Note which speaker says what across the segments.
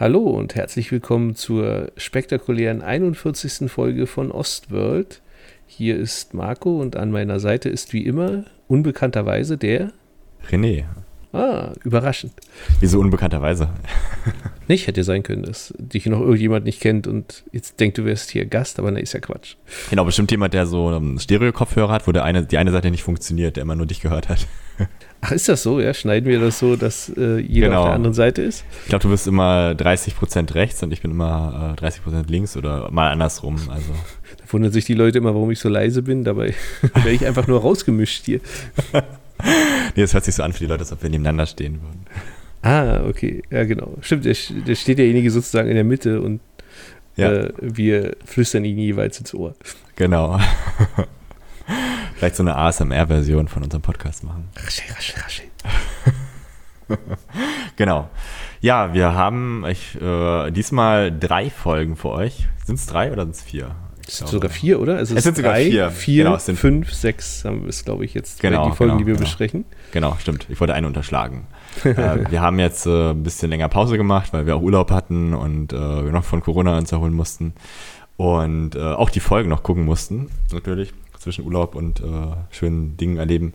Speaker 1: Hallo und herzlich willkommen zur spektakulären 41. Folge von Ostworld. Hier ist Marco und an meiner Seite ist wie immer unbekannterweise der
Speaker 2: René.
Speaker 1: Ah, überraschend.
Speaker 2: Wieso unbekannterweise?
Speaker 1: Nicht hätte sein können, dass dich noch irgendjemand nicht kennt und jetzt denkt, du wärst hier Gast, aber ne, ist ja Quatsch.
Speaker 2: Genau, bestimmt jemand, der so einen Stereo-Kopfhörer hat, wo der eine, die eine Seite nicht funktioniert, der immer nur dich gehört hat.
Speaker 1: Ach, ist das so? Ja, schneiden wir das so, dass äh, jeder
Speaker 2: Genau.
Speaker 1: auf der anderen Seite ist?
Speaker 2: Ich glaube, du bist immer 30% rechts und ich bin immer äh, 30% links oder mal andersrum. Also,
Speaker 1: Da wundern sich die Leute immer, warum ich so leise bin. Dabei werde ich einfach nur rausgemischt hier.
Speaker 2: nee, es hört sich so an für die Leute, als ob wir nebeneinander stehen würden.
Speaker 1: Ah, okay. Ja, genau. Stimmt, da da steht derjenige sozusagen in der Mitte und
Speaker 2: Ja,
Speaker 1: äh, wir flüstern ihn jeweils ins Ohr.
Speaker 2: genau. Vielleicht so eine ASMR-Version von unserem Podcast machen.
Speaker 1: Raschel, raschel, raschel.
Speaker 2: Genau. Ja, wir haben ich, äh, diesmal drei Folgen für euch. Sind es drei oder sind es vier?
Speaker 1: Es sind sogar vier, oder? Also
Speaker 2: Es sind sogar
Speaker 1: drei,
Speaker 2: vier.
Speaker 1: Vier,
Speaker 2: Genau, es sind-
Speaker 1: fünf, sechs haben wir es, glaube ich, jetzt.
Speaker 2: Genau,
Speaker 1: die Folgen,
Speaker 2: genau,
Speaker 1: die wir
Speaker 2: genau.
Speaker 1: besprechen.
Speaker 2: Genau, stimmt. Ich wollte einen unterschlagen. äh, wir haben jetzt äh, ein bisschen länger Pause gemacht, weil wir auch Urlaub hatten und äh, wir noch von Corona uns erholen mussten. Und äh, auch die Folgen noch gucken mussten, natürlich, zwischen Urlaub und äh, schönen Dingen erleben.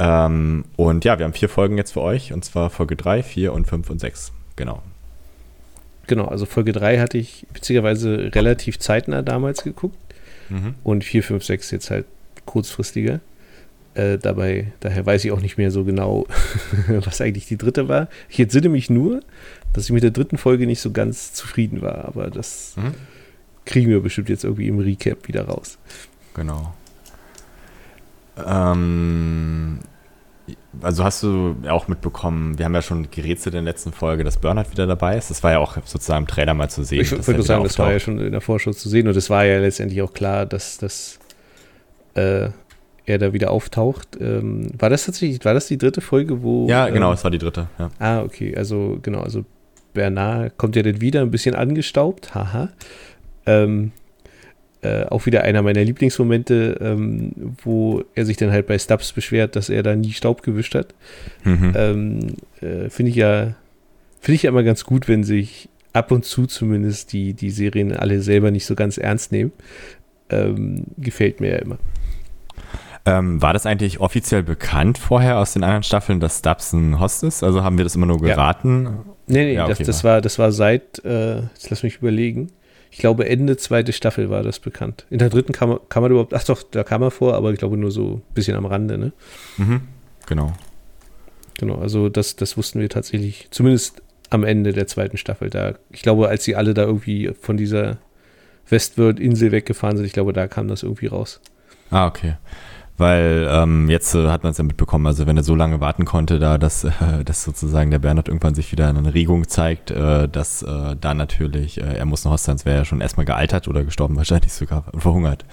Speaker 2: Ähm, und ja, wir haben vier Folgen jetzt für euch, und zwar Folge 3, 4 und 5 und 6. Genau.
Speaker 1: Genau, also Folge drei hatte ich witzigerweise relativ zeitnah damals geguckt
Speaker 2: Mhm.
Speaker 1: und vier, fünf, sechs jetzt halt kurzfristiger. Äh, dabei, daher weiß ich auch nicht mehr so genau, was eigentlich die dritte war. Ich entsinne mich nur, dass ich mit der dritten Folge nicht so ganz zufrieden war, aber das
Speaker 2: Mhm.
Speaker 1: kriegen wir bestimmt jetzt irgendwie im Recap wieder raus.
Speaker 2: Genau. Ähm, also hast du auch mitbekommen, wir haben ja schon gerätselt in der letzten Folge, dass Bernhard wieder dabei ist. Das war ja auch sozusagen im Trailer mal zu sehen.
Speaker 1: Ich nur sagen,
Speaker 2: wieder
Speaker 1: das war ja
Speaker 2: auftaucht.
Speaker 1: schon in der Vorschau zu sehen und es war ja letztendlich auch klar, dass, dass äh, er da wieder auftaucht. Ähm, war das tatsächlich, war das die dritte Folge, wo.
Speaker 2: Ja, genau,
Speaker 1: ähm,
Speaker 2: es war die dritte. Ja.
Speaker 1: Ah, okay, also genau, also Bernard kommt ja dann wieder ein bisschen angestaubt, haha. Ähm, äh, auch wieder einer meiner Lieblingsmomente, ähm, wo er sich dann halt bei Stubbs beschwert, dass er da nie Staub gewischt hat.
Speaker 2: Mhm.
Speaker 1: Ähm, äh, finde ich ja, finde ich ja immer ganz gut, wenn sich ab und zu zumindest die, die Serien alle selber nicht so ganz ernst nehmen. Ähm, gefällt mir ja immer.
Speaker 2: Ähm, war das eigentlich offiziell bekannt vorher aus den anderen Staffeln, dass Stubbs ein Host ist? Also haben wir das immer nur
Speaker 1: Ja.
Speaker 2: geraten?
Speaker 1: Nee, nee,
Speaker 2: Ja,
Speaker 1: das,
Speaker 2: okay,
Speaker 1: das, war, das war seit, äh, jetzt lass mich überlegen. Ich glaube, Ende zweite Staffel war das bekannt. In der dritten kam, kam er überhaupt, ach doch, da kam er vor, aber ich glaube nur so ein bisschen am Rande, ne?
Speaker 2: Mhm. Genau.
Speaker 1: Genau, also das, das wussten wir tatsächlich, zumindest am Ende der zweiten Staffel. Da, ich glaube, als sie alle da irgendwie von dieser Westworld-Insel weggefahren sind, ich glaube, da kam das irgendwie raus.
Speaker 2: Ah, okay. Weil ähm, jetzt äh, hat man es ja mitbekommen, also wenn er so lange warten konnte, da dass, äh, dass sozusagen der Bernhard irgendwann sich wieder eine Regung zeigt, äh, dass äh, da natürlich, äh, er muss ein Host sein, wäre er schon erstmal gealtert oder gestorben, wahrscheinlich sogar verhungert.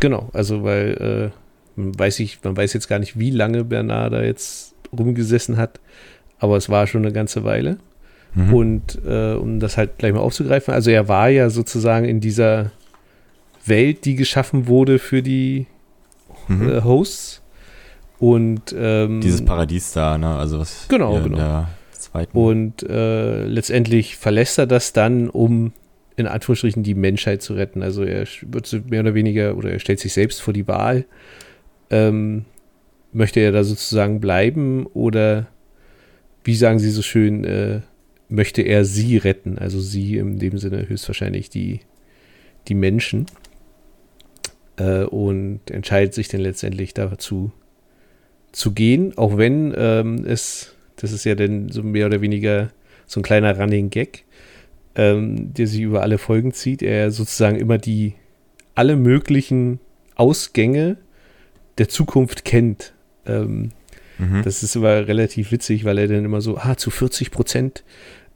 Speaker 1: Genau, also weil äh, man weiß ich, man weiß jetzt gar nicht, wie lange Bernard da jetzt rumgesessen hat, aber es war schon eine ganze Weile.
Speaker 2: Mhm.
Speaker 1: Und äh, um das halt gleich mal aufzugreifen, also er war ja sozusagen in dieser Welt, die geschaffen wurde für die
Speaker 2: Mhm.
Speaker 1: äh, Hosts. Und ähm,
Speaker 2: Dieses Paradies da, ne? Also was
Speaker 1: Genau, genau. und äh, letztendlich verlässt er das dann, um in Anführungsstrichen die Menschheit zu retten. Also er wird mehr oder weniger oder er stellt sich selbst vor die Wahl. Ähm, möchte er da sozusagen bleiben oder wie sagen Sie so schön, äh, möchte er sie retten? Also sie in dem Sinne höchstwahrscheinlich die, die Menschen. Äh, und entscheidet sich dann letztendlich dazu zu gehen, auch wenn ähm, es, das ist ja dann so mehr oder weniger so ein kleiner Running Gag, ähm, der sich über alle Folgen zieht. Er sozusagen immer die alle möglichen Ausgänge der Zukunft kennt. Ähm,
Speaker 2: mhm.
Speaker 1: das ist immer relativ witzig, weil er dann immer so, ah, zu 40 Prozent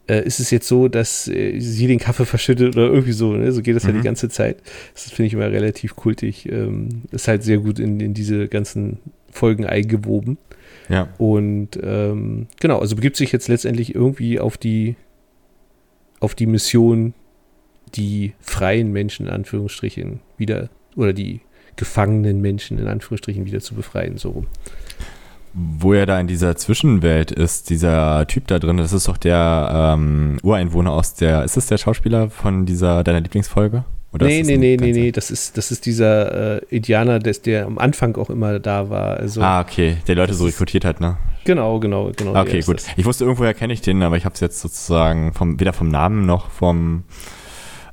Speaker 1: äh, ist es jetzt so, dass äh, sie den Kaffee verschüttet oder irgendwie so. Ne? So geht das ja
Speaker 2: Mhm.
Speaker 1: die ganze Zeit. Das finde ich immer relativ kultig. Ähm, ist halt sehr gut in, in diese ganzen Folgen eingewoben.
Speaker 2: ja.
Speaker 1: Und ähm, genau, also begibt sich jetzt letztendlich irgendwie auf die auf die Mission, die freien Menschen in Anführungsstrichen wieder oder die gefangenen Menschen in Anführungsstrichen wieder zu befreien, so rum.
Speaker 2: Wo er da in dieser Zwischenwelt ist, dieser Typ da drin, das ist doch der ähm, Ureinwohner aus der, ist das der Schauspieler von dieser, deiner Lieblingsfolge?
Speaker 1: Oder nee, nee, nee, nee, nee, das ist, das ist dieser äh, Indianer, des, der am Anfang auch immer da war. Also,
Speaker 2: ah, okay, der Leute so rekrutiert hat, ne?
Speaker 1: Genau, genau, genau.
Speaker 2: Okay, gut. Ich wusste, irgendwoher kenne ich den, aber ich habe es jetzt sozusagen vom, weder vom Namen noch vom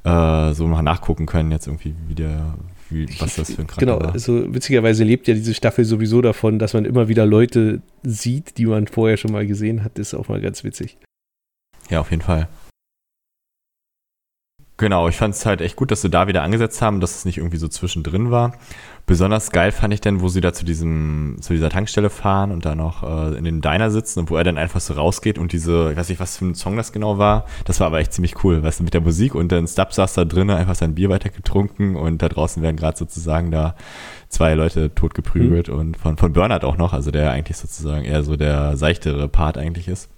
Speaker 2: äh, so mal nachgucken können, jetzt irgendwie, wie der, wie, was das für ein
Speaker 1: Charakter Genau, war. also witzigerweise lebt ja diese Staffel sowieso davon, dass man immer wieder Leute sieht, die man vorher schon mal gesehen hat. Das ist auch mal ganz witzig.
Speaker 2: Ja, auf jeden Fall. Genau, ich fand es halt echt gut, dass sie da wieder angesetzt haben, dass es nicht irgendwie so zwischendrin war. Besonders geil fand ich dann, wo sie da zu diesem, zu dieser Tankstelle fahren und da noch äh, in dem Diner sitzen und wo er dann einfach so rausgeht und diese, ich weiß nicht, was für ein Song das genau war. Das war aber echt ziemlich cool, weißt du, mit der Musik und dann Stubb saß da drinnen, einfach sein Bier weiter getrunken und da draußen werden gerade sozusagen da zwei Leute totgeprügelt mhm. und von, von Bernhard auch noch, also der eigentlich sozusagen eher so der seichtere Part eigentlich ist.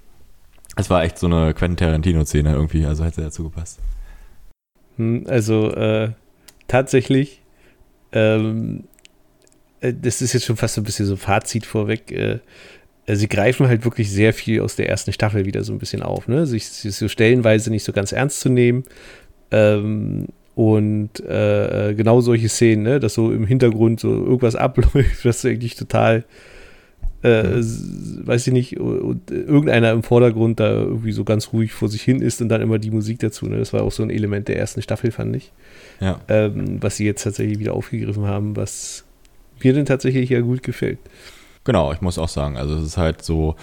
Speaker 2: Es war echt so eine Quentin Tarantino-Szene irgendwie, also hätte dazu gepasst.
Speaker 1: Hm, also äh, tatsächlich, ähm, äh, das ist jetzt schon fast ein bisschen so Fazit vorweg. Äh, äh, sie greifen halt wirklich sehr viel aus der ersten Staffel wieder so ein bisschen auf, ne? Sich, sich so stellenweise nicht so ganz ernst zu nehmen. Ähm, und äh, genau solche Szenen, ne? dass so im Hintergrund so irgendwas abläuft, was eigentlich total äh, weiß ich nicht, und irgendeiner im Vordergrund da irgendwie so ganz ruhig vor sich hin ist und dann immer die Musik dazu. Ne? Das war auch so ein Element der ersten Staffel, fand ich.
Speaker 2: Ja.
Speaker 1: Ähm, was sie jetzt tatsächlich wieder aufgegriffen haben, was mir denn tatsächlich ja gut gefällt.
Speaker 2: Genau, ich muss auch sagen, also es ist halt so ein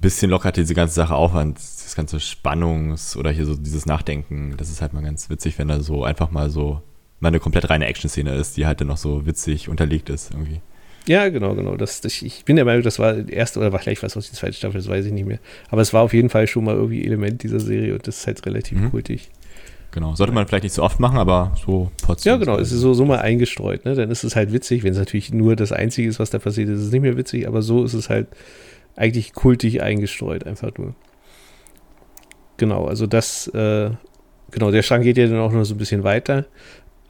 Speaker 2: bisschen lockert diese ganze Sache auf das ganze Spannungs- oder hier so dieses Nachdenken. Das ist halt mal ganz witzig, wenn da so einfach mal so mal eine komplett reine Action-Szene ist, die halt dann noch so witzig unterlegt ist irgendwie.
Speaker 1: Ja, genau, genau. Das, das, ich bin der Meinung, das war die erste oder war gleich was aus die zweite Staffel, das weiß ich nicht mehr. Aber es war auf jeden Fall schon mal irgendwie Element dieser Serie und das ist halt relativ mhm. kultig.
Speaker 2: Genau, sollte man vielleicht nicht so oft machen, aber so
Speaker 1: Ja, genau, es ist so, so mal eingestreut, ne? Dann ist es halt witzig, wenn es natürlich nur das Einzige ist, was da passiert ist, ist es nicht mehr witzig, aber so ist es halt eigentlich kultig eingestreut, einfach nur. Genau, also das, äh, genau, der Strang geht ja dann auch noch so ein bisschen weiter.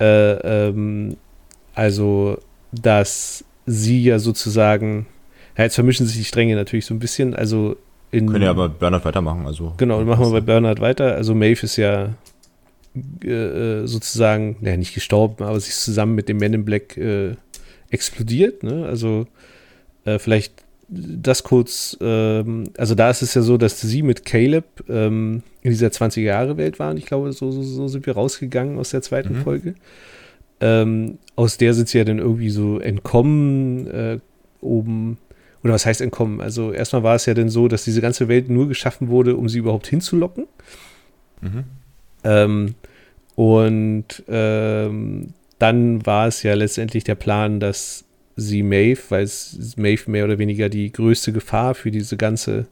Speaker 1: Äh, ähm, also, dass sie ja sozusagen, ja, jetzt vermischen sich die Stränge natürlich so ein bisschen. Also in.
Speaker 2: Können ja aber Bernhard weitermachen. Also
Speaker 1: genau, machen wir bei Bernhard weiter. Also Maeve ist ja äh, äh, sozusagen, ja, nicht gestorben, aber sie ist zusammen mit dem Man in Black äh, explodiert. Ne? Also äh, vielleicht das kurz, ähm, also da ist es ja so, dass sie mit Caleb ähm, in dieser 20er-Jahre-Welt waren. Ich glaube, so, so, so, sind wir rausgegangen aus der zweiten mhm. Folge. Ähm, aus der sind sie ja dann irgendwie so entkommen äh, oben. Oder was heißt entkommen? Also erstmal war es ja dann so, dass diese ganze Welt nur geschaffen wurde, um sie überhaupt hinzulocken. Mhm. Ähm, und ähm, dann war es ja letztendlich der Plan, dass sie Maeve, weil es Maeve mehr oder weniger die größte Gefahr für diese ganze,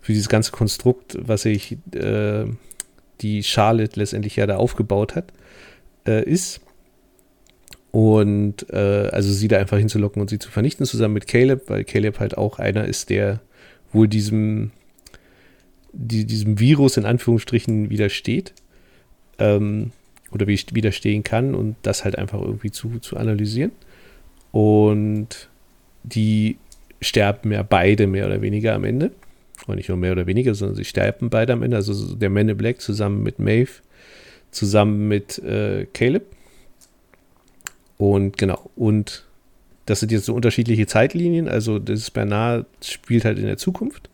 Speaker 1: für dieses ganze Konstrukt, was sich äh, die Charlotte letztendlich ja da aufgebaut hat, äh, ist. Und äh, also sie da einfach hinzulocken und sie zu vernichten, zusammen mit Caleb, weil Caleb halt auch einer ist, der wohl diesem, die, diesem Virus in Anführungsstrichen widersteht. Ähm, oder widerstehen kann und das halt einfach irgendwie zu, zu analysieren. Und die sterben ja beide mehr oder weniger am Ende. Und nicht nur mehr oder weniger, sondern sie sterben beide am Ende. Also der Man in Black zusammen mit Maeve, zusammen mit äh, Caleb. Und genau, und das sind jetzt so unterschiedliche Zeitlinien. Also das Bernard spielt halt in der Zukunft,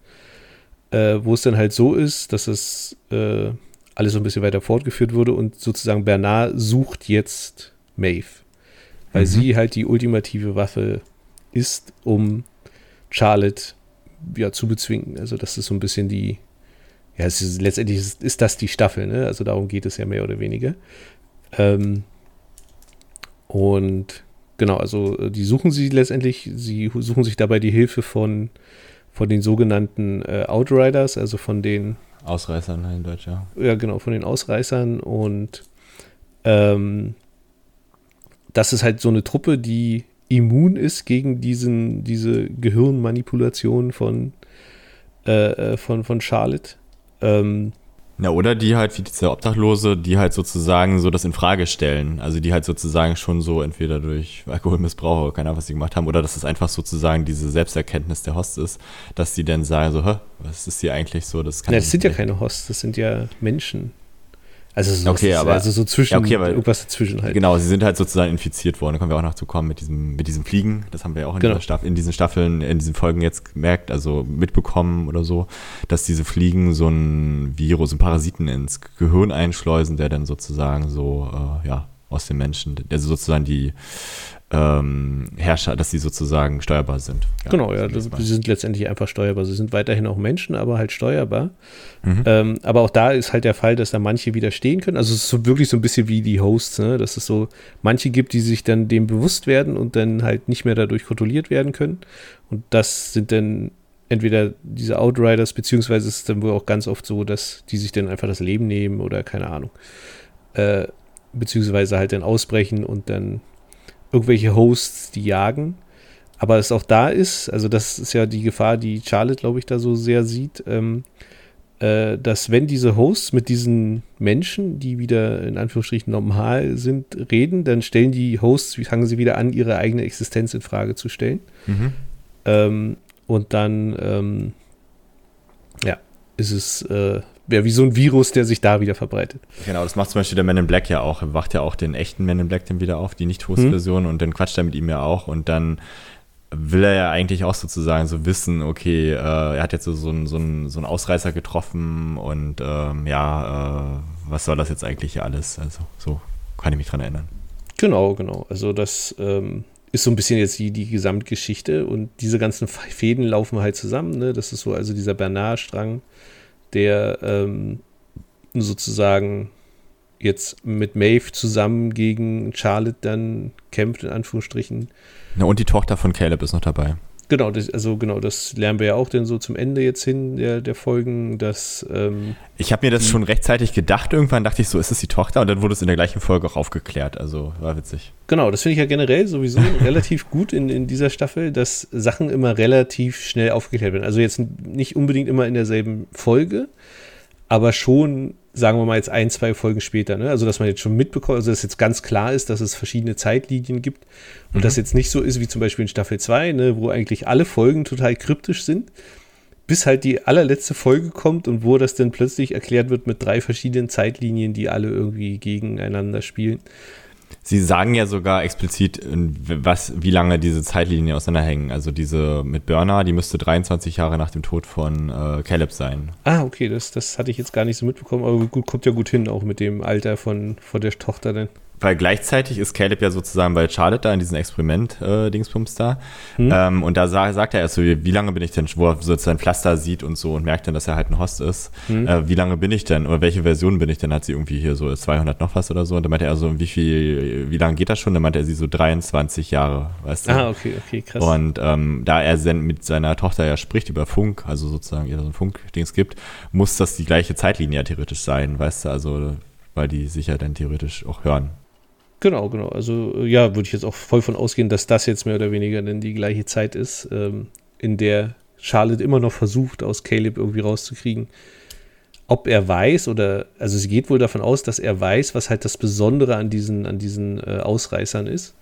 Speaker 1: äh, wo es dann halt so ist, dass es äh, alles so ein bisschen weiter fortgeführt wurde und sozusagen Bernard sucht jetzt Maeve, weil mhm. sie halt die ultimative Waffe ist, um Charlotte ja zu bezwingen. Also das ist so ein bisschen die, ja, ist, letztendlich ist, ist, das die Staffel, ne? Also darum geht es ja mehr oder weniger. Ähm, und genau, also äh, die suchen sie letztendlich, sie suchen sich dabei die Hilfe von, von den sogenannten äh, Outriders, also von den
Speaker 2: Ausreißern in Deutsch, ja.
Speaker 1: Ja, genau, von den Ausreißern und ähm, das ist halt so eine Truppe, die immun ist gegen diesen, diese Gehirnmanipulation von, äh, äh von, von Charlotte. Ähm,
Speaker 2: Ja, oder die halt, wie diese Obdachlose, die halt sozusagen so das in Frage stellen. Also die halt sozusagen schon so entweder durch Alkoholmissbrauch oder keine Ahnung, was sie gemacht haben, oder dass es einfach sozusagen diese Selbsterkenntnis der Host ist, dass die dann sagen so, Hä, was ist hier eigentlich so?
Speaker 1: Das, kann ja, das sind ja keine Hosts, das sind ja Menschen. Also so,
Speaker 2: okay, aber,
Speaker 1: also so zwischen,
Speaker 2: ja, okay, aber,
Speaker 1: irgendwas dazwischen halt.
Speaker 2: Genau, sie sind halt sozusagen infiziert worden. Da können wir auch noch zu kommen mit diesem, mit diesem Fliegen. Das haben wir auch in, genau. Staff, in diesen Staffeln, in diesen Folgen jetzt gemerkt, also mitbekommen oder so, dass diese Fliegen so ein Virus, ein Parasiten ins Gehirn einschleusen, der dann sozusagen so, äh, ja, aus den Menschen, also sozusagen die ähm, Herrscher, dass sie sozusagen steuerbar sind.
Speaker 1: Ja, genau, ja, das, sie sind letztendlich einfach steuerbar. Sie sind weiterhin auch Menschen, aber halt steuerbar. Mhm. Ähm, aber auch da ist halt der Fall, dass da manche widerstehen können. Also es ist so wirklich so ein bisschen wie die Hosts, ne? dass es so manche gibt, die sich dann dem bewusst werden und dann halt nicht mehr dadurch kontrolliert werden können. Und das sind dann entweder diese Outriders, beziehungsweise ist es dann wohl auch ganz oft so, dass die sich dann einfach das Leben nehmen oder keine Ahnung. Äh, beziehungsweise halt dann ausbrechen und dann irgendwelche Hosts, die jagen. Aber es auch da ist, also das ist ja die Gefahr, die Charlotte, glaube ich, da so sehr sieht, ähm, äh, dass wenn diese Hosts mit diesen Menschen, die wieder in Anführungsstrichen normal sind, reden, dann stellen die Hosts, fangen sie wieder an, ihre eigene Existenz in Frage zu stellen. Mhm. Ähm, und dann, ähm, ja, ist es äh, ja, wie so ein Virus, der sich da wieder verbreitet.
Speaker 2: Genau, das macht zum Beispiel der Man in Black ja auch. Er wacht ja auch den echten Man in Black dann wieder auf, die Nicht-Host-Version, mhm. und dann quatscht er mit ihm ja auch und dann will er ja eigentlich auch sozusagen so wissen, okay, äh, er hat jetzt so, so, einen, so, einen, so einen Ausreißer getroffen und ähm, ja, äh, was soll das jetzt eigentlich hier alles? Also so kann ich mich dran erinnern.
Speaker 1: Genau, genau. Also das ähm, ist so ein bisschen jetzt die, die Gesamtgeschichte und diese ganzen Fäden laufen halt zusammen. Ne? Das ist so also dieser Bernard-Strang, der ähm, sozusagen jetzt mit Maeve zusammen gegen Charlotte dann kämpft, in Anführungsstrichen.
Speaker 2: Na, und die Tochter von Caleb ist noch dabei.
Speaker 1: Genau, das, also genau, das lernen wir ja auch dann so zum Ende jetzt hin der, der Folgen, dass ähm,
Speaker 2: Ich habe mir das schon rechtzeitig gedacht, irgendwann dachte ich so, ist es die Tochter? Und dann wurde es in der gleichen Folge auch aufgeklärt, also war witzig.
Speaker 1: Genau, das finde ich ja generell sowieso relativ gut in, in dieser Staffel, dass Sachen immer relativ schnell aufgeklärt werden. Also jetzt nicht unbedingt immer in derselben Folge, aber schon sagen wir mal jetzt ein, zwei Folgen später, ne? Also, dass man jetzt schon mitbekommt, also dass jetzt ganz klar ist, dass es verschiedene Zeitlinien gibt und mhm. das jetzt nicht so ist wie zum Beispiel in Staffel 2, ne, wo eigentlich alle Folgen total kryptisch sind, bis halt die allerletzte Folge kommt und wo das dann plötzlich erklärt wird mit drei verschiedenen Zeitlinien, die alle irgendwie gegeneinander spielen.
Speaker 2: Sie sagen ja sogar explizit, was, wie lange diese Zeitlinien auseinanderhängen. Also diese mit Burner, die müsste 23 Jahre nach dem Tod von äh, Caleb sein.
Speaker 1: Ah, okay, das, das hatte ich jetzt gar nicht so mitbekommen, aber gut, kommt ja gut hin, auch mit dem Alter von, von der Tochter denn
Speaker 2: weil gleichzeitig ist Caleb ja sozusagen bei Charlotte da in diesem Experiment-Dingsbums äh, da. Hm. Ähm, und da sa sagt er erst so, wie, wie, lange bin ich denn, wo er sozusagen Pflaster sieht und so und merkt dann, dass er halt ein Host ist. Hm. Äh, wie lange bin ich denn? Oder welche Version bin ich denn? Hat sie irgendwie hier so 200 noch was oder so? Und dann meinte er so, wie viel, wie lange geht das schon? Dann meinte er sie so 23 Jahre, weißt du?
Speaker 1: Ah, okay, okay, krass.
Speaker 2: Und ähm, da er mit seiner Tochter ja spricht über Funk, also sozusagen ihr so ein Funkdings gibt, muss das die gleiche Zeitlinie ja theoretisch sein, weißt du? Also, weil die sich ja dann theoretisch auch hören.
Speaker 1: Genau, genau. Also äh, ja, würde ich jetzt auch voll von ausgehen, dass das jetzt mehr oder weniger dann die gleiche Zeit ist, ähm, in der Charlotte immer noch versucht, aus Caleb irgendwie rauszukriegen, ob er weiß oder, also sie geht wohl davon aus, dass er weiß, was halt das Besondere an diesen, an diesen äh, Ausreißern ist.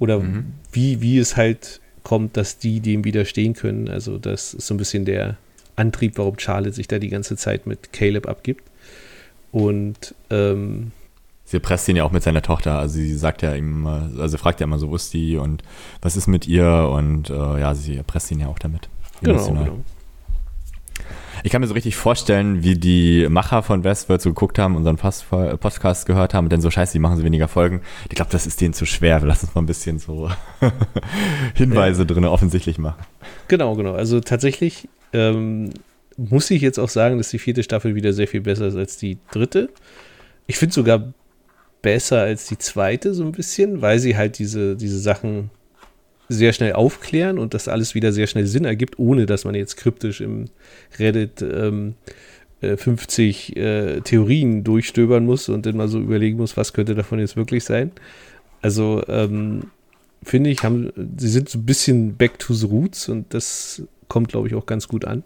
Speaker 1: Oder mhm. wie, wie es halt kommt, dass die dem widerstehen können. Also das ist so ein bisschen der Antrieb, warum Charlotte sich da die ganze Zeit mit Caleb abgibt. Und ähm,
Speaker 2: sie presst ihn ja auch mit seiner Tochter. Also sie sagt ja ihm, also fragt ja immer so, wo ist die und was ist mit ihr und äh, ja, sie presst ihn ja auch damit.
Speaker 1: Genau, genau.
Speaker 2: Ich kann mir so richtig vorstellen, wie die Macher von Westworld so geguckt haben, unseren Podcast gehört haben und dann so scheiße, die machen so weniger Folgen. Ich glaube, das ist denen zu schwer. Lass uns mal ein bisschen so Hinweise ja. drin offensichtlich machen.
Speaker 1: Genau, genau. Also tatsächlich ähm, muss ich jetzt auch sagen, dass die vierte Staffel wieder sehr viel besser ist als die dritte. Ich finde sogar besser als die zweite, so ein bisschen, weil sie halt diese, diese Sachen sehr schnell aufklären und das alles wieder sehr schnell Sinn ergibt, ohne dass man jetzt kryptisch im Reddit ähm, 50 äh, äh, Theorien durchstöbern muss und dann mal so überlegen muss, was könnte davon jetzt wirklich sein. Also ähm, finde ich, haben, sie sind so ein bisschen back to the roots und das kommt, glaube ich, auch ganz gut an.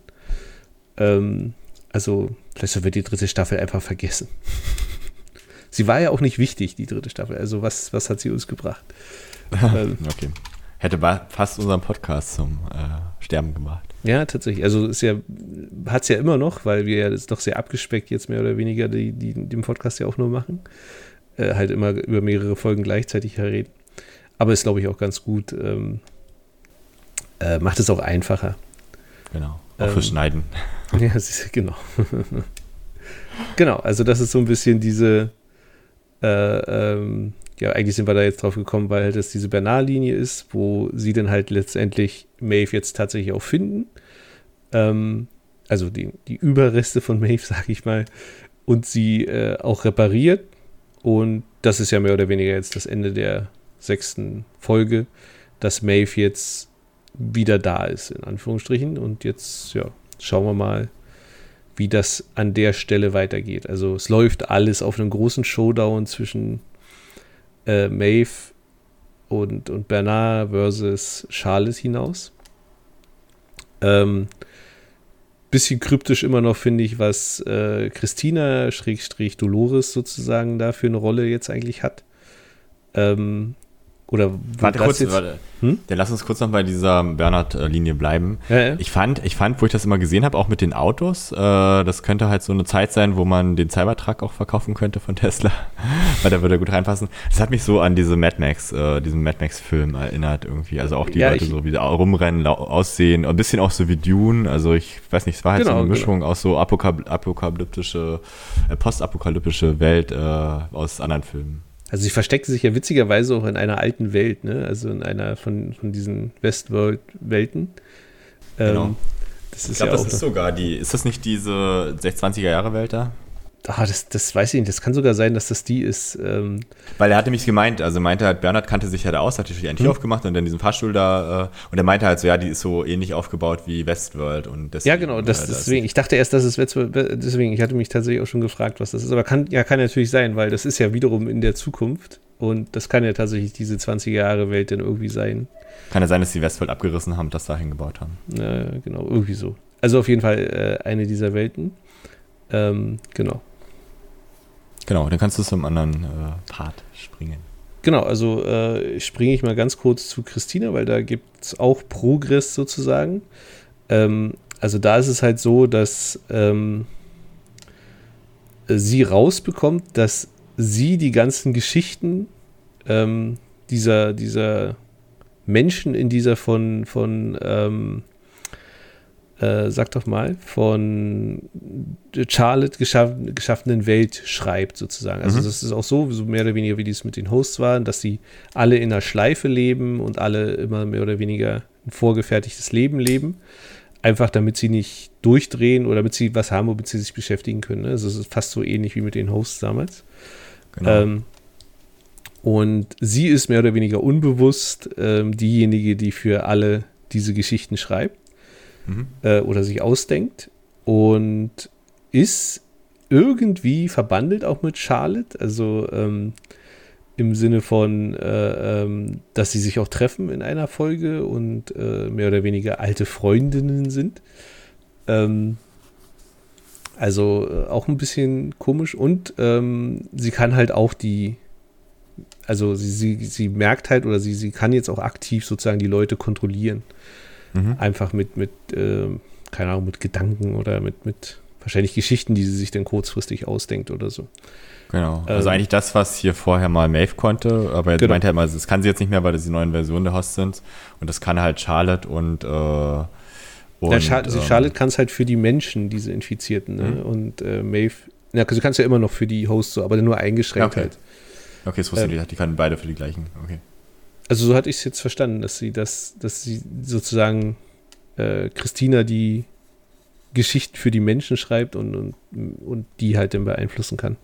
Speaker 1: Ähm, Also, vielleicht wird die dritte Staffel einfach vergessen. Sie war ja auch nicht wichtig, die dritte Staffel. Also, was, was hat sie uns gebracht?
Speaker 2: Ähm, okay. Hätte fast unseren Podcast zum äh, Sterben gebracht.
Speaker 1: Ja, tatsächlich. Also ist ja, hat es ja immer noch, weil wir ja das doch sehr abgespeckt jetzt mehr oder weniger die, die den Podcast ja auch nur machen. Äh, halt immer über mehrere Folgen gleichzeitig reden. Aber ist, glaube ich, auch ganz gut. Ähm, äh, macht es auch einfacher.
Speaker 2: Genau. Auch ähm, für Schneiden.
Speaker 1: Ja, genau. genau, also das ist so ein bisschen diese, äh, ähm, ja, eigentlich sind wir da jetzt drauf gekommen, weil halt das diese Bernal-Linie ist, wo sie dann halt letztendlich Maeve jetzt tatsächlich auch finden. Ähm, also die, die Überreste von Maeve, sag ich mal, und sie äh, auch repariert. Und das ist ja mehr oder weniger jetzt das Ende der sechsten Folge, dass Maeve jetzt wieder da ist, in Anführungsstrichen. Und jetzt, ja, schauen wir mal, wie das an der Stelle weitergeht. Also es läuft alles auf einem großen Showdown zwischen äh, Maeve und, und Bernard versus Charlotte hinaus. Ähm, bisschen kryptisch immer noch, finde ich, was äh, Christina Dolores sozusagen da für eine Rolle jetzt eigentlich hat. Ähm, oder
Speaker 2: warte kurz, jetzt, warte. Hm? Dann lass uns kurz noch bei dieser Bernhard-Linie bleiben. Ja, ja. Ich fand, ich fand, wo ich das immer gesehen habe, auch mit den Autos, äh, das könnte halt so eine Zeit sein, wo man den Cybertruck auch verkaufen könnte von Tesla, weil da würde er gut reinpassen. Das hat mich so an diese Mad Max, äh, diesen Mad Max-Film erinnert irgendwie. Also auch die ja, Leute so wie rumrennen, aussehen, ein bisschen auch so wie Dune. Also ich weiß nicht, es war halt genau, so eine genau. Mischung genau. aus so apokalyptische, äh, postapokalyptische Welt äh, aus anderen Filmen.
Speaker 1: Also sie versteckte sich ja witzigerweise auch in einer alten Welt, ne? Also in einer von, von diesen Westworld-Welten.
Speaker 2: Genau. Ähm, ich glaube, ja das ist sogar die, ist das nicht diese 20er Jahre Welt da?
Speaker 1: Ah, das, das weiß ich nicht. Das kann sogar sein, dass das die ist. Ähm
Speaker 2: Weil er hatte mich gemeint, also meinte halt, Bernhard kannte sich ja da aus, hat sich ein Tür hm. aufgemacht und dann diesen Fahrstuhl da. Äh, und er meinte halt so, ja, die ist so ähnlich aufgebaut wie Westworld. Und
Speaker 1: deswegen, ja, genau, das, äh, deswegen. Ich dachte erst, dass es Westworld, deswegen, ich hatte mich tatsächlich auch schon gefragt, was das ist. Aber kann, ja, kann natürlich sein, weil das ist ja wiederum in der Zukunft. Und das kann ja tatsächlich diese 20er Jahre Welt dann irgendwie sein.
Speaker 2: Kann ja sein, dass die Westworld abgerissen haben und das dahin gebaut haben.
Speaker 1: Ja, genau, irgendwie so. Also auf jeden Fall äh, eine dieser Welten. Ähm, genau.
Speaker 2: Genau, dann kannst du zum anderen äh, Part springen.
Speaker 1: Genau, also äh, springe ich mal ganz kurz zu Christina, weil da gibt es auch Progress sozusagen. Ähm, also da ist es halt so, dass ähm, sie rausbekommt, dass sie die ganzen Geschichten ähm, dieser, dieser Menschen in dieser von, von ähm, äh, sag doch mal, von Charlotte geschaff geschaffenen Welt schreibt, sozusagen. Also, mhm. das ist auch so, so mehr oder weniger, wie dies mit den Hosts waren, dass sie alle in einer Schleife leben und alle immer mehr oder weniger ein vorgefertigtes Leben leben. Einfach damit sie nicht durchdrehen oder damit sie was haben, womit sie sich beschäftigen können. Ne? Also, es ist fast so ähnlich wie mit den Hosts damals. Genau. Ähm, und sie ist mehr oder weniger unbewusst ähm, diejenige, die für alle diese Geschichten schreibt mhm. äh, oder sich ausdenkt und ist irgendwie verbandelt auch mit Charlotte, also ähm, im Sinne von, äh, ähm, dass sie sich auch treffen in einer Folge und äh, mehr oder weniger alte Freundinnen sind. Ähm, also äh, auch ein bisschen komisch und ähm, sie kann halt auch die, also sie, sie, sie merkt halt oder sie, sie kann jetzt auch aktiv sozusagen die Leute kontrollieren. Mhm. Einfach mit, mit äh, keine Ahnung, mit Gedanken oder mit, mit wahrscheinlich Geschichten, die sie sich dann kurzfristig ausdenkt oder so.
Speaker 2: Genau. Also ähm, eigentlich das, was hier vorher mal Maeve konnte, aber jetzt genau. meint er immer, das kann sie jetzt nicht mehr, weil das die neuen Versionen der Host sind. Und das kann halt Charlotte und, äh, und
Speaker 1: ja, Char ähm, Charlotte kann es halt für die Menschen, diese Infizierten, ne? Mhm. Und äh, Maeve, also du kannst ja immer noch für die Hosts so, aber nur eingeschränkt
Speaker 2: okay.
Speaker 1: halt.
Speaker 2: Okay, das wusste ähm, ich, die kann beide für die gleichen. Okay.
Speaker 1: Also so hatte ich es jetzt verstanden, dass sie das, dass sie sozusagen äh, Christina die Geschichten für die Menschen schreibt und, und, und die halt dann beeinflussen kann.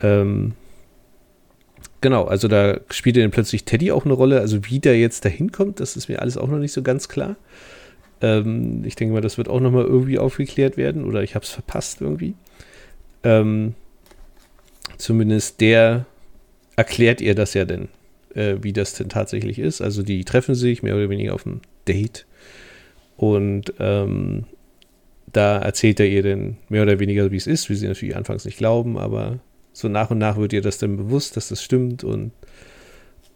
Speaker 1: Ähm, genau, also da spielt dann plötzlich Teddy auch eine Rolle. Also wie der jetzt dahin kommt, das ist mir alles auch noch nicht so ganz klar. Ähm, ich denke mal, das wird auch noch mal irgendwie aufgeklärt werden oder ich habe es verpasst irgendwie. Ähm, zumindest der erklärt ihr das ja denn äh, wie das denn tatsächlich ist. Also die treffen sich mehr oder weniger auf ein Date und ähm, da erzählt er ihr dann mehr oder weniger, wie es ist, wie sie natürlich anfangs nicht glauben, aber so nach und nach wird ihr das dann bewusst, dass das stimmt und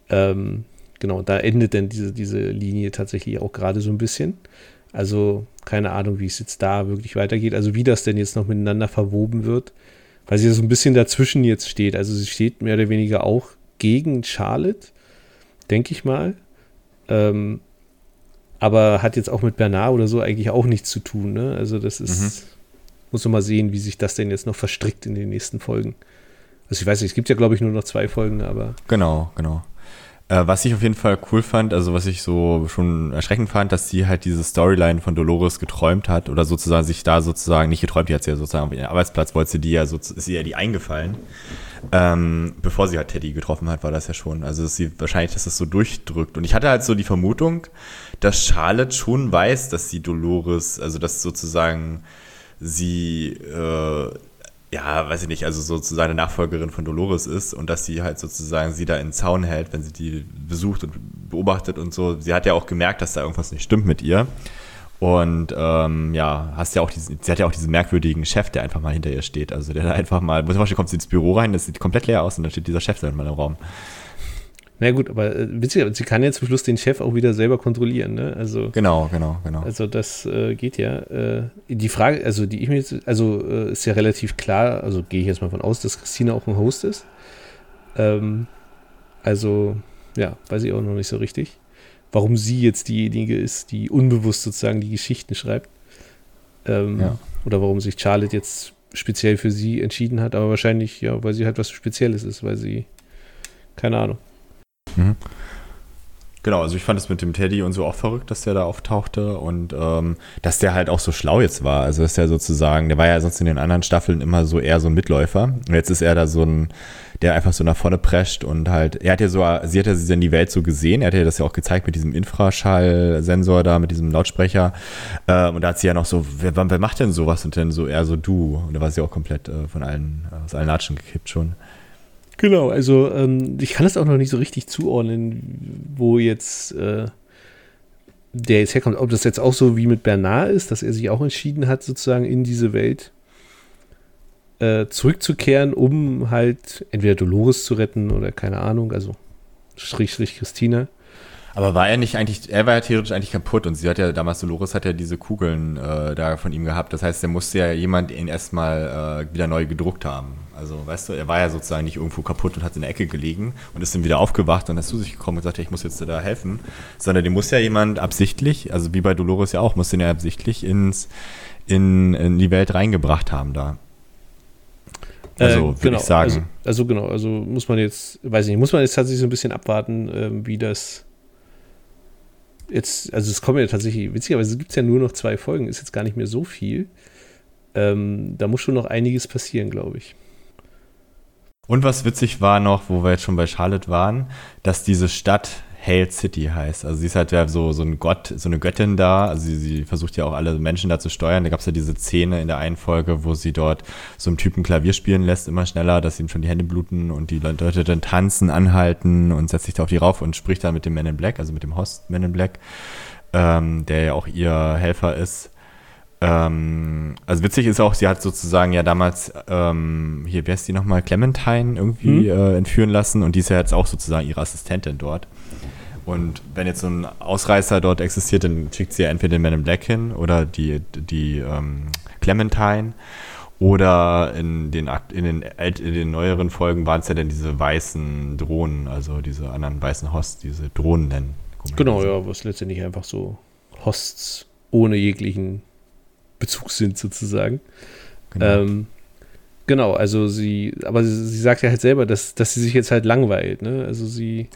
Speaker 1: ähm, genau, da endet dann diese, diese Linie tatsächlich auch gerade so ein bisschen. Also keine Ahnung, wie es jetzt da wirklich weitergeht, also wie das denn jetzt noch miteinander verwoben wird, weil sie so ein bisschen dazwischen jetzt steht. Also sie steht mehr oder weniger auch gegen Charlotte, denke ich mal. Ähm, aber hat jetzt auch mit Bernard oder so eigentlich auch nichts zu tun. Ne? Also das ist, mhm. muss man mal sehen, wie sich das denn jetzt noch verstrickt in den nächsten Folgen. Also ich weiß nicht, es gibt ja glaube ich nur noch zwei Folgen, aber.
Speaker 2: Genau, genau. Äh, was ich auf jeden Fall cool fand, also was ich so schon erschreckend fand, dass sie halt diese Storyline von Dolores geträumt hat oder sozusagen sich da sozusagen nicht geträumt, die hat sie ja sozusagen auf ihrem Arbeitsplatz, wollte sie die ja so, ist ihr ja die eingefallen. Ähm, bevor sie halt Teddy getroffen hat, war das ja schon. Also dass sie wahrscheinlich, dass das so durchdrückt. Und ich hatte halt so die Vermutung, dass Charlotte schon weiß, dass sie Dolores, also dass sozusagen sie äh, ja, weiß ich nicht, also sozusagen eine Nachfolgerin von Dolores ist und dass sie halt sozusagen sie da in Zaun hält, wenn sie die besucht und beobachtet und so. Sie hat ja auch gemerkt, dass da irgendwas nicht stimmt mit ihr. Und ähm, ja, hast ja auch diesen, sie hat ja auch diesen merkwürdigen Chef, der einfach mal hinter ihr steht. Also der da einfach mal, zum Beispiel kommt sie ins Büro rein, das sieht komplett leer aus und dann steht dieser Chef da mal im Raum.
Speaker 1: Na gut, aber äh, witzig, sie kann ja zum Schluss den Chef auch wieder selber kontrollieren, ne? Also
Speaker 2: genau, genau, genau.
Speaker 1: Also das äh, geht ja. Äh, die Frage, also die ich mir jetzt, also äh, ist ja relativ klar, also gehe ich jetzt mal von aus, dass Christina auch ein Host ist. Ähm, also ja, weiß ich auch noch nicht so richtig, warum sie jetzt diejenige ist, die unbewusst sozusagen die Geschichten schreibt. Ähm, ja. Oder warum sich Charlotte jetzt speziell für sie entschieden hat, aber wahrscheinlich ja, weil sie halt was Spezielles ist, weil sie keine Ahnung. Mhm.
Speaker 2: Genau, also ich fand es mit dem Teddy und so auch verrückt, dass der da auftauchte und ähm, dass der halt auch so schlau jetzt war. Also dass der sozusagen, der war ja sonst in den anderen Staffeln immer so eher so ein Mitläufer. Und jetzt ist er da so ein, der einfach so nach vorne prescht und halt, er hat ja so, sie hat ja in die Welt so gesehen, er hat ja das ja auch gezeigt mit diesem Infraschallsensor da, mit diesem Lautsprecher. Ähm, und da hat sie ja noch so, wer, wer macht denn sowas? Und dann so eher so du. Und da war sie auch komplett äh, von allen, aus allen Latschen gekippt schon.
Speaker 1: Genau, also ähm, ich kann es auch noch nicht so richtig zuordnen, wo jetzt äh, der jetzt herkommt. Ob das jetzt auch so wie mit Bernard ist, dass er sich auch entschieden hat, sozusagen in diese Welt äh, zurückzukehren, um halt entweder Dolores zu retten oder keine Ahnung, also Strich, Strich Christina.
Speaker 2: Aber war er nicht eigentlich, er war ja theoretisch eigentlich kaputt und sie hat ja damals, Dolores hat ja diese Kugeln äh, da von ihm gehabt. Das heißt, er musste ja jemand ihn erstmal äh, wieder neu gedruckt haben. Also, weißt du, er war ja sozusagen nicht irgendwo kaputt und hat in der Ecke gelegen und ist dann wieder aufgewacht und ist zu sich gekommen und gesagt, ja, ich muss jetzt da helfen. Sondern dem muss ja jemand absichtlich, also wie bei Dolores ja auch, muss den ja absichtlich ins, in, in die Welt reingebracht haben da.
Speaker 1: Also, äh, würde genau, ich sagen. Also, also, genau, also muss man jetzt, weiß ich nicht, muss man jetzt tatsächlich so ein bisschen abwarten, äh, wie das jetzt, also es kommen ja tatsächlich, witzigerweise gibt es ja nur noch zwei Folgen, ist jetzt gar nicht mehr so viel. Ähm, da muss schon noch einiges passieren, glaube ich.
Speaker 2: Und was witzig war noch, wo wir jetzt schon bei Charlotte waren, dass diese Stadt Hail City heißt. Also sie ist halt ja so, so ein Gott, so eine Göttin da. Also sie, sie versucht ja auch alle Menschen da zu steuern. Da gab es ja diese Szene in der einen Folge, wo sie dort so einen Typen Klavier spielen lässt, immer schneller, dass ihm schon die Hände bluten und die Leute dann tanzen, anhalten und setzt sich da auf die rauf und spricht dann mit dem Man in Black, also mit dem Host Man in Black, ähm, der ja auch ihr Helfer ist. Ähm, also witzig ist auch, sie hat sozusagen ja damals, ähm, hier, wer ist die nochmal, Clementine irgendwie hm. äh, entführen lassen und die ist ja jetzt auch sozusagen ihre Assistentin dort. Und wenn jetzt so ein Ausreißer dort existiert, dann schickt sie ja entweder den Man in Black hin oder die, die ähm, Clementine. Oder in den, in, den, in den neueren Folgen waren es ja dann diese weißen Drohnen, also diese anderen weißen Hosts, diese Drohnen nennen.
Speaker 1: Genau, ja, was letztendlich einfach so Hosts ohne jeglichen Bezug sind, sozusagen. Genau. Ähm, genau, also sie, aber sie, sie, sagt ja halt selber, dass, dass sie sich jetzt halt langweilt, ne? Also sie